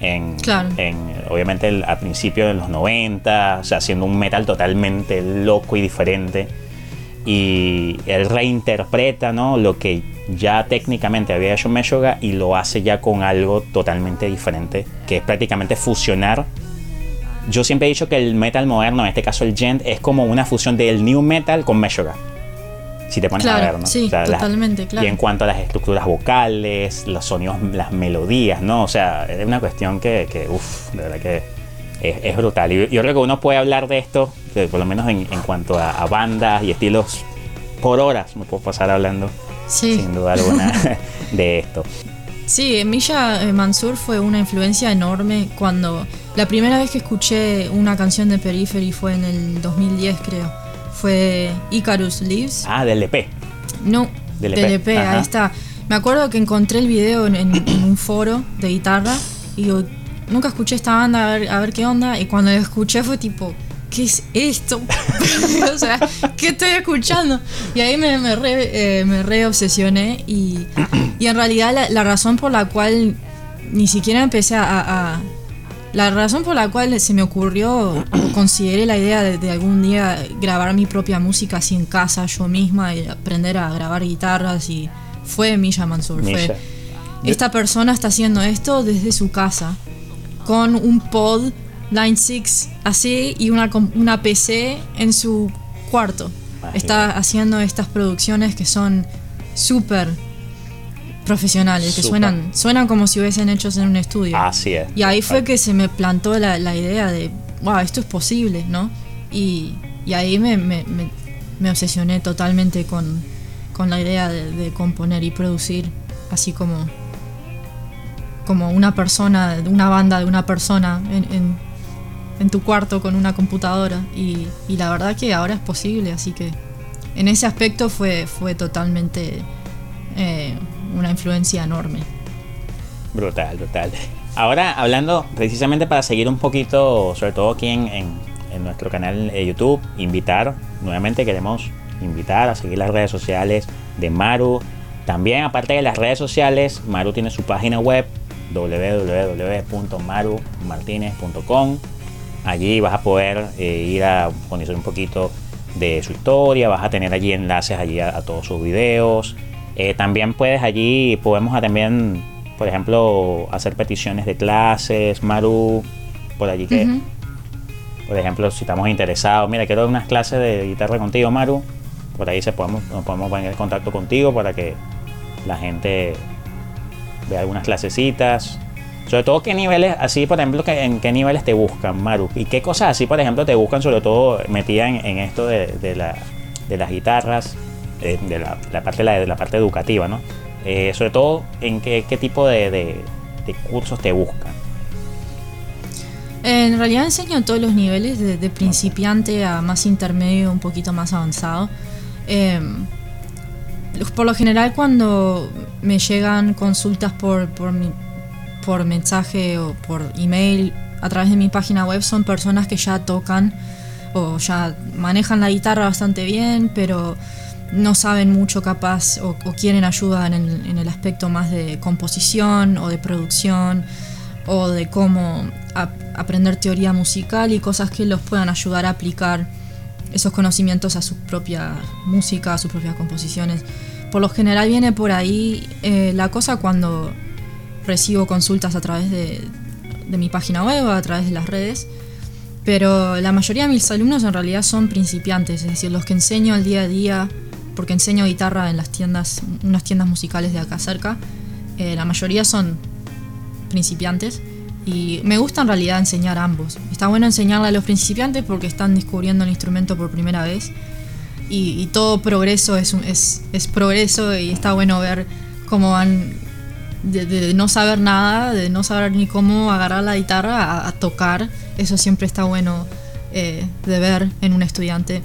S1: en, en, obviamente al a principios de los 90, o sea, haciendo un metal totalmente loco y diferente. Y él reinterpreta ¿no? lo que ya técnicamente había hecho Meshuggah y lo hace ya con algo totalmente diferente, que es prácticamente fusionar. Yo siempre he dicho que el metal moderno, en este caso el gent, es como una fusión del new metal con Meshuggah. Si te pones a ver, ¿no?
S2: Sí, totalmente, claro.
S1: Y en cuanto a las estructuras vocales, los sonidos, las melodías, ¿no? O sea, es una cuestión que, que uff, de verdad que es, brutal. Y yo creo que uno puede hablar de esto, por lo menos en, cuanto a, a bandas y estilos, por horas me puedo pasar hablando sin duda alguna, de esto.
S2: Sí, Milla eh, Mansur fue una influencia enorme cuando la primera vez que escuché una canción de Periphery fue en el 2010 creo. Fue Icarus Lives.
S1: Ah, del EP.
S2: No, del EP, e ahí está. Me acuerdo que encontré el video en, un foro de guitarra y yo nunca escuché esta banda a ver, a ver qué onda y cuando la escuché fue tipo, ¿qué es esto? o sea, ¿qué estoy escuchando? Y ahí me, me, re, eh, me reobsesioné y, y, en realidad la, razón por la cual ni siquiera empecé a, La razón por la cual se me ocurrió o consideré la idea de, algún día grabar mi propia música así en casa yo misma y aprender a grabar guitarras y fue Misha Mansur. Fue, esta persona está haciendo esto desde su casa con un pod Line 6 así y una, una PC en su cuarto. Está haciendo estas producciones que son súper profesionales, que suenan, suenan como si hubiesen hechos en un estudio.
S1: Así es.
S2: Y ahí fue que se me plantó la, idea de, wow, esto es posible, ¿no? Y, ahí me, me, me, obsesioné totalmente con, con la idea de, componer y producir, así como, como una persona, una banda de una persona en en tu cuarto con una computadora y, la verdad que ahora es posible, así que en ese aspecto fue, fue totalmente eh, una influencia enorme.
S1: Brutal, brutal. Ahora hablando precisamente para seguir un poquito, sobre todo aquí en, en nuestro canal de YouTube, invitar, nuevamente queremos invitar a seguir las redes sociales de Maru. También aparte de las redes sociales, Maru tiene su página web www.marumartinez.com Allí vas a poder eh, ir a conocer un poquito de su historia, vas a tener allí enlaces allí a, todos sus videos. Eh, también puedes allí, podemos también, por ejemplo, hacer peticiones de clases, Maru, por allí que, por ejemplo, si estamos interesados, mira, quiero unas clases de guitarra contigo, Maru, por ahí se podemos, nos podemos poner en contacto contigo para que la gente vea algunas clasecitas sobre todo, ¿qué niveles, así por ejemplo, en qué niveles te buscan, Maru? ¿Y qué cosas así, por ejemplo, te buscan, sobre todo metida en, esto de, las guitarras, eh, de, la, parte, de la parte educativa, ¿no? Eh, sobre todo, ¿en qué, tipo de, cursos te buscan?
S2: En realidad enseño todos los niveles, de, principiante a más intermedio, un poquito más avanzado. Em, por lo general cuando me llegan consultas por, por mi, por mensaje o por email a través de mi página web son personas que ya tocan o ya manejan la guitarra bastante bien, pero no saben mucho capaz o, quieren ayuda en el, aspecto más de composición o de producción o de cómo aprender teoría musical y cosas que los puedan ayudar a aplicar esos conocimientos a su propia música, a sus propias composiciones. Por lo general viene por ahí eh, la cosa cuando recibo consultas a través de, mi página web, a través de las redes, pero la mayoría de mis alumnos en realidad son principiantes, es decir, los que enseño al día a día, porque enseño guitarra en las tiendas, unas tiendas musicales de acá cerca, eh, la mayoría son principiantes Y me gusta en realidad enseñar ambos. Está bueno enseñarle a los principiantes porque están descubriendo el instrumento por primera vez. Y, todo progreso es, es, es, progreso y está bueno ver cómo van de, no saber nada, de no saber ni cómo agarrar la guitarra a, tocar. Eso siempre está bueno eh, de ver en un estudiante.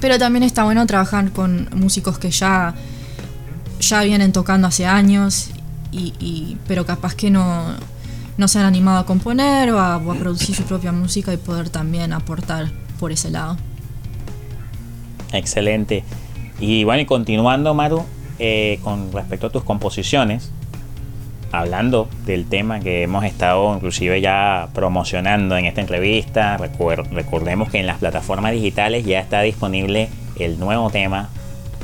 S2: Pero también está bueno trabajar con músicos que ya, ya vienen tocando hace años, y, pero capaz que no, no se han animado a componer o a, producir su propia música y poder también aportar por ese lado.
S1: Excelente. Y bueno, y continuando, Maru, eh, con respecto a tus composiciones, hablando del tema que hemos estado inclusive ya promocionando en esta entrevista, recordemos que en las plataformas digitales ya está disponible el nuevo tema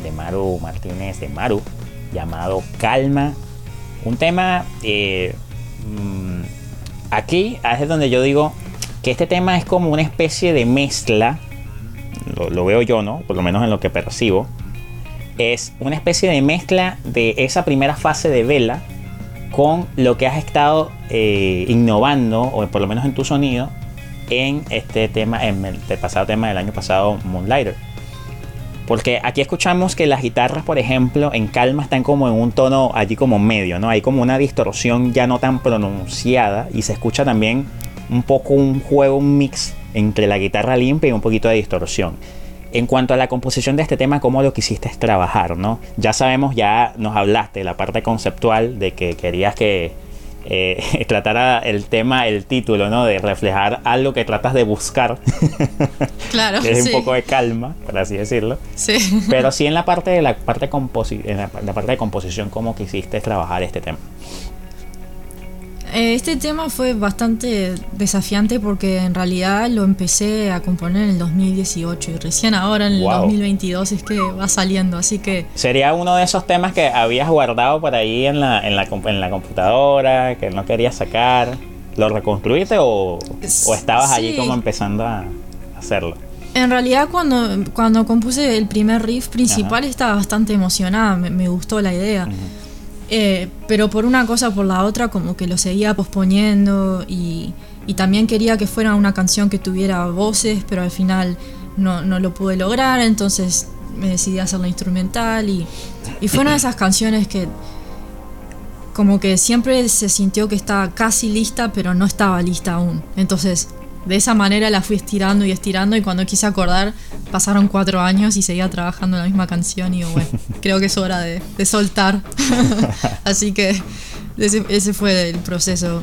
S1: de Maru Martínez de Maru llamado Calma. Un tema eh, mm, aquí es donde yo digo que este tema es como una especie de mezcla, lo, lo veo yo, ¿no? Por lo menos en lo que percibo, es una especie de mezcla de esa primera fase de vela con lo que has estado eh, innovando, o por lo menos en tu sonido, en este tema, en el, pasado tema del año pasado, Moonlighter. Porque aquí escuchamos que las guitarras, por ejemplo, en calma están como en un tono allí como medio, ¿no? Hay como una distorsión ya no tan pronunciada y se escucha también un poco un juego, un mix entre la guitarra limpia y un poquito de distorsión. En cuanto a la composición de este tema, ¿cómo lo quisiste trabajar? ¿no? Ya sabemos, ya nos hablaste de la parte conceptual de que querías que eh, tratara el tema, el título, ¿no? De reflejar algo que tratas de buscar.
S2: Claro.
S1: es un poco de calma, por así decirlo.
S2: Sí.
S1: Pero sí en la parte de la parte, en la parte de composición, ¿cómo quisiste trabajar este tema?
S2: Eh, este tema fue bastante desafiante porque en realidad lo empecé a componer en el 2018 y recién ahora en el 2022 es que va saliendo, así que...
S1: ¿Sería uno de esos temas que habías guardado por ahí en la, en la, en la computadora, que no querías sacar? ¿Lo reconstruiste o, o estabas allí como empezando a hacerlo?
S2: En realidad cuando, cuando compuse el primer riff principal estaba bastante emocionada, me, gustó la idea. Eh, pero por una cosa o por la otra como que lo seguía posponiendo y, también quería que fuera una canción que tuviera voces, pero al final no, lo pude lograr, entonces me decidí a hacerla instrumental y, y fueron esas canciones que como que siempre se sintió que estaba casi lista, pero no estaba lista aún. Entonces de esa manera la fui estirando y estirando y cuando quise acordar pasaron cuatro años y seguía trabajando en la misma canción y bueno, creo que es hora de, soltar. Así que ese, fue el proceso.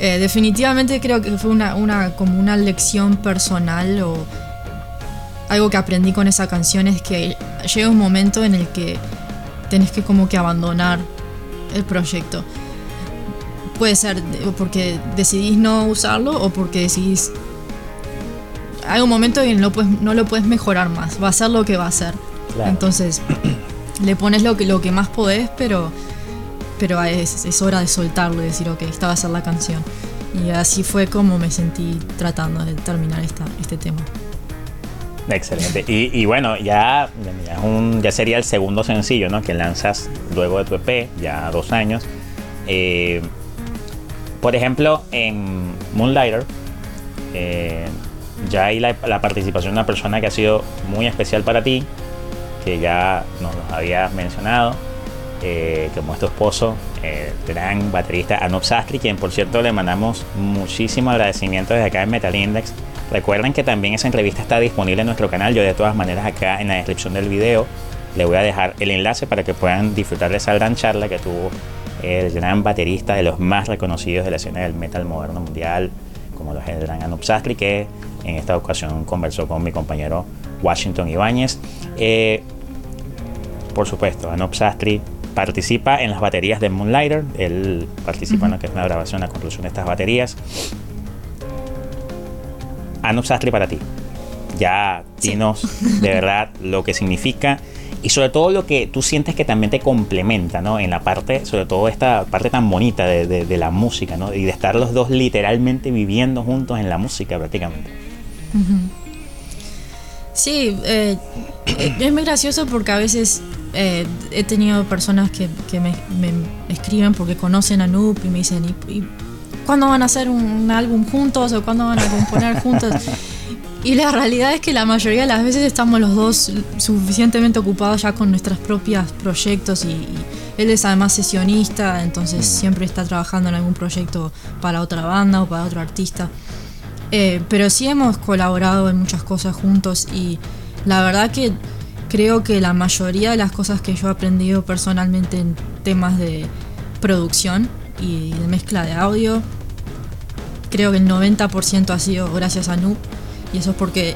S2: Eh, definitivamente creo que fue una, una, como una lección personal o algo que aprendí con esa canción es que llega un momento en el que tenés que como que abandonar el proyecto puede ser porque decidís no usarlo o porque decidís hay un momento en que no, lo puedes mejorar más va a ser lo que va a ser entonces le pones lo que, lo que más podés pero pero es, hora de soltarlo y decir ok esta va a ser la canción y así fue como me sentí tratando de terminar esta, este tema
S1: Excelente. Y, bueno, ya, ya, sería el segundo sencillo ¿no? que lanzas luego de tu EP, ya dos años. Eh, por ejemplo, en Moonlighter, eh, ya hay la, participación de una persona que ha sido muy especial para ti, que ya nos lo habías mencionado, eh, como es tu esposo, el gran baterista Anup Sastri, quien por cierto le mandamos muchísimo agradecimiento desde acá en Metal Index. Recuerden que también esa entrevista está disponible en nuestro canal. Yo de todas maneras acá en la descripción del video le voy a dejar el enlace para que puedan disfrutar de esa gran charla que tuvo el gran baterista de los más reconocidos de la escena del metal moderno mundial, como lo es el gran Anup Sastri, que en esta ocasión conversó con mi compañero Washington Ibáñez. Eh, por supuesto, Anup Sastri participa en las baterías de Moonlighter, él participa en lo que es una grabación, la conclusión de estas baterías. Anup Sastri para ti. Ya dinos de verdad lo que significa y sobre todo lo que tú sientes que también te complementa, ¿no? En la parte, sobre todo esta parte tan bonita de, la música, ¿no? Y de estar los dos literalmente viviendo juntos en la música prácticamente.
S2: Sí, eh, es muy gracioso porque a veces eh, he tenido personas que, me, escriben porque conocen a Noob y me dicen, ¿y, ¿cuándo van a hacer un, álbum juntos o cuándo van a componer juntos? Y la realidad es que la mayoría de las veces estamos los dos suficientemente ocupados ya con nuestros propios proyectos y, él es además sesionista, entonces siempre está trabajando en algún proyecto para otra banda o para otro artista. Eh, pero sí hemos colaborado en muchas cosas juntos y la verdad que creo que la mayoría de las cosas que yo he aprendido personalmente en temas de producción y de mezcla de audio, creo que el 90% ha sido gracias a Noob. Y eso es porque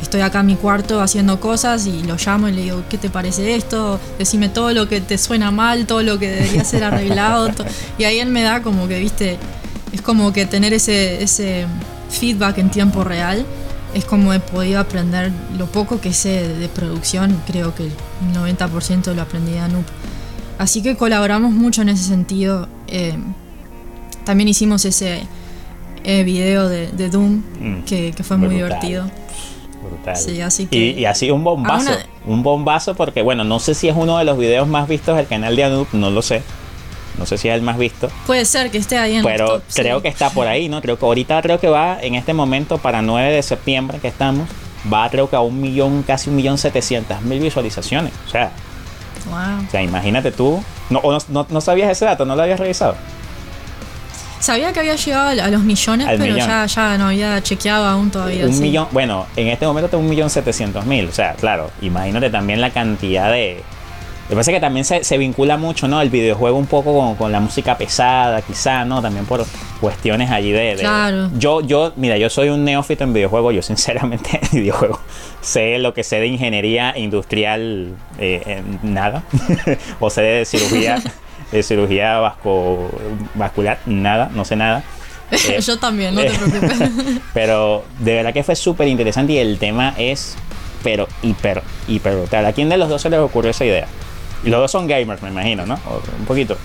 S2: estoy acá en mi cuarto haciendo cosas y lo llamo y le digo, ¿qué te parece esto? Decime todo lo que te suena mal, todo lo que debería ser arreglado. y ahí él me da como que, viste, es como que tener ese, ese feedback en tiempo real es como he podido aprender lo poco que sé de, producción, creo que el 90% lo aprendí de Anup. Así que colaboramos mucho en ese sentido. Eh, también hicimos ese eh, video de, Doom, mm, que, fue muy divertido.
S1: Brutal. Sí, así que, y, así un bombazo. Un bombazo porque, bueno, no sé si es uno de los videos más vistos del canal de Anup, no lo sé. No sé si es el más visto.
S2: Puede ser que esté ahí en
S1: Pero creo que está por ahí, ¿no? Creo que ahorita creo que va en este momento para 9 de septiembre que estamos, va creo que a un millón, casi un millón setecientas mil visualizaciones. O sea, wow. o sea, imagínate tú. No, no, no, sabías ese dato, no lo habías revisado.
S2: Sabía que había llegado a los millones, pero Ya, ya no había chequeado aún todavía.
S1: Un millón, bueno, en este momento tengo un millón setecientos mil. O sea, claro, imagínate también la cantidad de, me parece que también se, vincula mucho, ¿no? El videojuego un poco con, la música pesada, quizá, ¿no? También por cuestiones allí de... claro. Yo, yo, mira, yo soy un neófito en videojuegos, yo sinceramente en videojuegos sé lo que sé de ingeniería industrial, eh, nada. o sé de cirugía, de cirugía vascular, nada, no sé nada.
S2: yo también, no te preocupes.
S1: pero de verdad que fue súper interesante y el tema es, pero hiper, hiper brutal. ¿A quién de los dos se les ocurrió esa idea? Los dos son gamers, me imagino, ¿no? un poquito.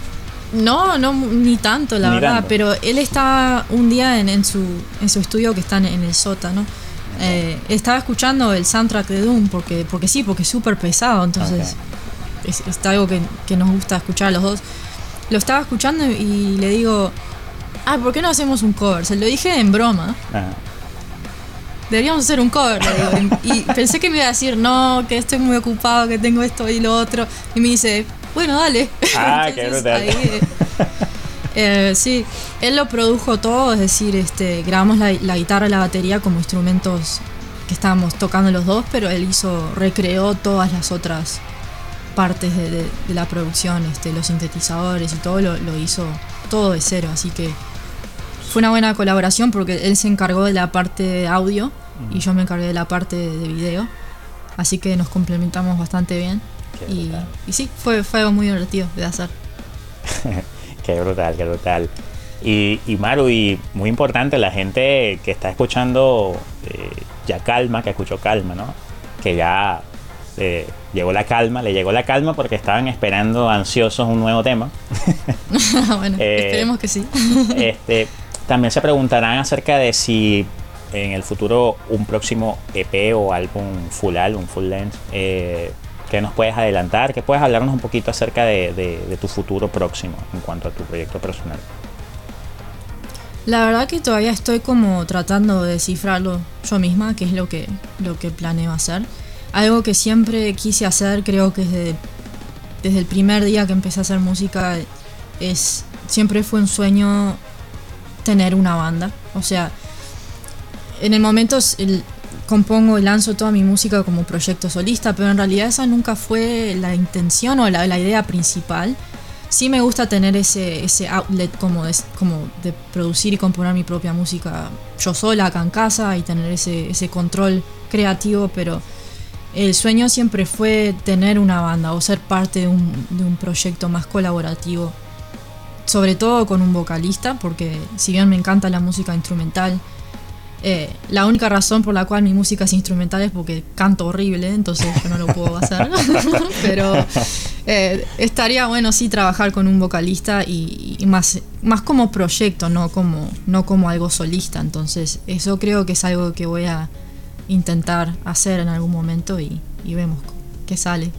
S2: No, no, ni tanto, la verdad. Pero él está un día en, su, en su estudio que está en, el sótano. Eh, estaba escuchando el soundtrack de Doom porque, porque sí, porque es súper pesado. Entonces, es, algo que, nos gusta escuchar a los dos. Lo estaba escuchando y le digo, ah, ¿por qué no hacemos un cover? Se lo dije en broma deberíamos hacer un cover. Y pensé que me iba a decir, no, que estoy muy ocupado, que tengo esto y lo otro. Y me dice, bueno, dale.
S1: Ah, qué brutal.
S2: Eh, eh, sí, él lo produjo todo, es decir, este, grabamos la, guitarra y la batería como instrumentos que estábamos tocando los dos, pero él hizo, recreó todas las otras partes de, la producción, este, los sintetizadores y todo lo, lo hizo todo de cero, así que fue una buena colaboración porque él se encargó de la parte de audio y yo me encargué de la parte de video. Así que nos complementamos bastante bien. Y, y, sí, fue, fue algo muy divertido de hacer.
S1: qué brutal, qué brutal. Y, y, Maru, y muy importante, la gente que está escuchando eh, ya calma, que escuchó calma, ¿no? Que ya eh, llegó la calma, le llegó la calma porque estaban esperando ansiosos un nuevo tema.
S2: bueno, eh, esperemos que sí.
S1: este, también se preguntarán acerca de si en el futuro un próximo EP o álbum full álbum, full length, eh, ¿qué nos puedes adelantar? ¿Qué puedes hablarnos un poquito acerca de, tu futuro próximo en cuanto a tu proyecto personal?
S2: La verdad que todavía estoy como tratando de descifrarlo yo misma, qué es lo que, lo que planeo hacer. Algo que siempre quise hacer, creo que desde, desde el primer día que empecé a hacer música, es siempre fue un sueño tener una banda. O sea, en el momento compongo y lanzo toda mi música como proyecto solista, pero en realidad esa nunca fue la intención o la, idea principal. Sí me gusta tener ese, ese outlet como de, como de producir y componer mi propia música yo sola acá en casa y tener ese, ese control creativo, pero el sueño siempre fue tener una banda o ser parte de un, de un proyecto más colaborativo sobre todo con un vocalista, porque si bien me encanta la música instrumental, eh, la única razón por la cual mi música es instrumental es porque canto horrible, entonces yo no lo puedo hacer. Pero eh, estaría bueno sí trabajar con un vocalista y, más, más como proyecto, no como, no como algo solista. Entonces eso creo que es algo que voy a intentar hacer en algún momento y, vemos qué sale.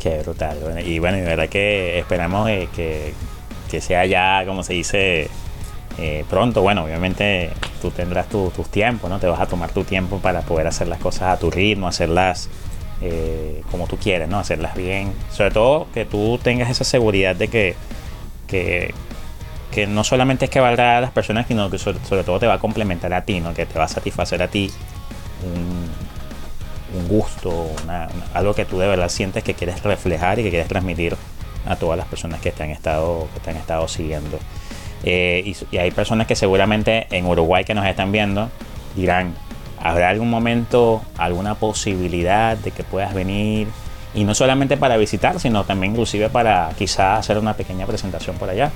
S1: Qué brutal. y bueno, de verdad que esperamos eh, que, que sea ya, como se dice, eh, pronto, bueno, obviamente tú tendrás tus tiempos, ¿no? Te vas a tomar tu tiempo para poder hacer las cosas a tu ritmo, hacerlas eh, como tú quieres, ¿no? Hacerlas bien. Sobre todo que tú tengas esa seguridad de que, que, no solamente es que valga a las personas, sino que sobre, todo te va a complementar a ti, ¿no? Que te va a satisfacer a ti un, gusto, algo que tú de verdad sientes que quieres reflejar y que quieres transmitir a todas las personas que te han estado, que te estado siguiendo. Eh, y, hay personas que seguramente en Uruguay que nos están viendo dirán, ¿habrá algún momento, alguna posibilidad de que puedas venir? Y no solamente para visitar, sino también inclusive para quizá hacer una pequeña presentación por allá.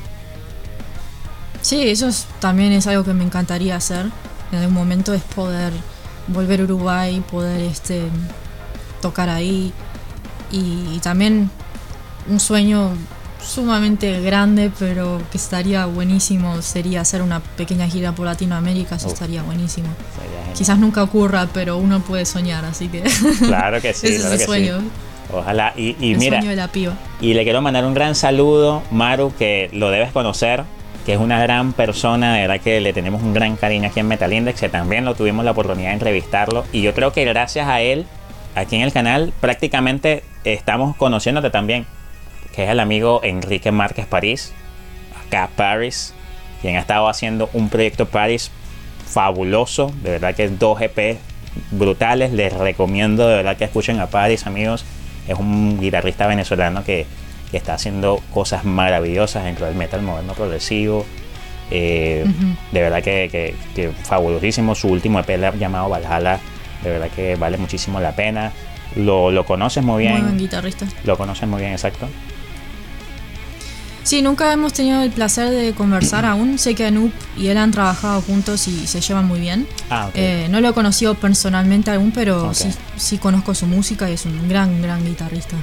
S2: Sí, eso también es algo que me encantaría hacer. En algún momento es poder volver a Uruguay, poder este, tocar ahí. y también un sueño sumamente grande, pero que estaría buenísimo sería hacer una pequeña gira por Latinoamérica, eso estaría buenísimo. Quizás nunca ocurra, pero uno puede soñar, así que...
S1: Claro que sí,
S2: es sueño.
S1: Ojalá. Y, y
S2: el
S1: mira,
S2: sueño de la piba.
S1: y le quiero mandar un gran saludo, Maru, que lo debes conocer, que es una gran persona, de verdad que le tenemos un gran cariño aquí en Metal Index, que también lo tuvimos la oportunidad de entrevistarlo. Y yo creo que gracias a él, aquí en el canal, prácticamente estamos conociéndote también que es el amigo Enrique Márquez París, acá Paris, quien ha estado haciendo un proyecto Paris fabuloso, de verdad que es dos EP brutales, les recomiendo de verdad que escuchen a Paris amigos, es un guitarrista venezolano que, está haciendo cosas maravillosas dentro del metal moderno progresivo, eh, de verdad que, que, fabulosísimo, su último EP llamado Valhalla, de verdad que vale muchísimo la pena, lo, lo conoces muy bien. Muy
S2: buen guitarrista.
S1: Lo conoces muy bien, exacto.
S2: Sí, nunca hemos tenido el placer de conversar aún. Sé que Anup y él han trabajado juntos y se llevan muy bien.
S1: Ah,
S2: eh, no lo he conocido personalmente aún, pero sí, sí conozco su música y es un gran, gran guitarrista.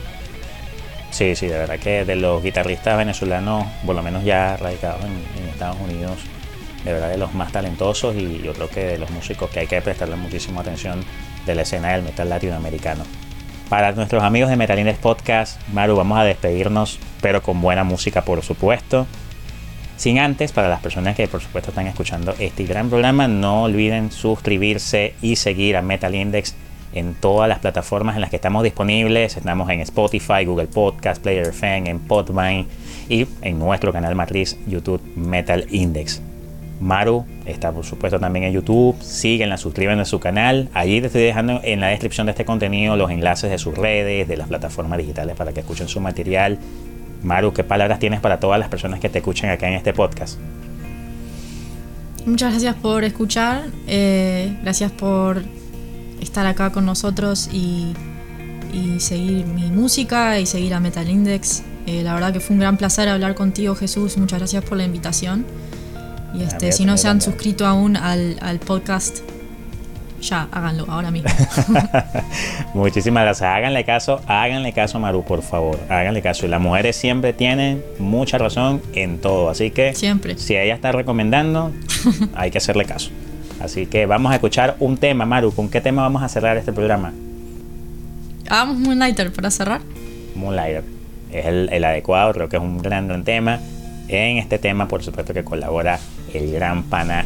S1: Sí, sí, de verdad que de los guitarristas venezolanos, por lo menos ya radicados en, Estados Unidos, de verdad de los más talentosos y yo creo que de los músicos que hay que prestarle muchísima atención de la escena del metal latinoamericano. Para nuestros amigos de Metalines Podcast, Maru, vamos a despedirnos, pero con buena música, por supuesto. Sin antes, para las personas que por supuesto están escuchando este gran programa, no olviden suscribirse y seguir a Metal Index en todas las plataformas en las que estamos disponibles. Estamos en Spotify, Google Podcast, Player FM, en Podvine y en nuestro canal matriz YouTube Metal Index. Maru está por supuesto también en YouTube. Síguenla, suscríbanse a su canal. Allí te estoy dejando en la descripción de este contenido los enlaces de sus redes, de las plataformas digitales para que escuchen su material. Maru, ¿qué palabras tienes para todas las personas que te escuchan acá en este podcast?
S2: Muchas gracias por escuchar. Eh, gracias por estar acá con nosotros y, seguir mi música y seguir a Metal Index. Eh, la verdad que fue un gran placer hablar contigo, Jesús. Muchas gracias por la invitación. Y este, si no se han suscrito aún al, podcast, ya, háganlo ahora mismo.
S1: Muchísimas gracias. Háganle caso, háganle caso a Maru, por favor. Háganle caso. Y las mujeres siempre tienen mucha razón en todo. Así que
S2: siempre.
S1: si ella está recomendando, hay que hacerle caso. Así que vamos a escuchar un tema, Maru. ¿Con qué tema vamos a cerrar este programa?
S2: Hagamos Moonlighter para cerrar.
S1: Moonlighter. Es el, el adecuado, creo que es un gran, gran tema. En este tema, por supuesto, que colabora el gran pana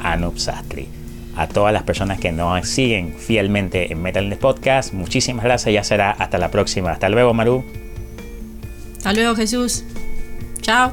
S1: Anup Sastri. A todas las personas que nos siguen fielmente en Metal Index Podcast, muchísimas gracias. Ya será hasta la próxima. Hasta luego, Maru.
S2: Hasta luego, Jesús. Chao.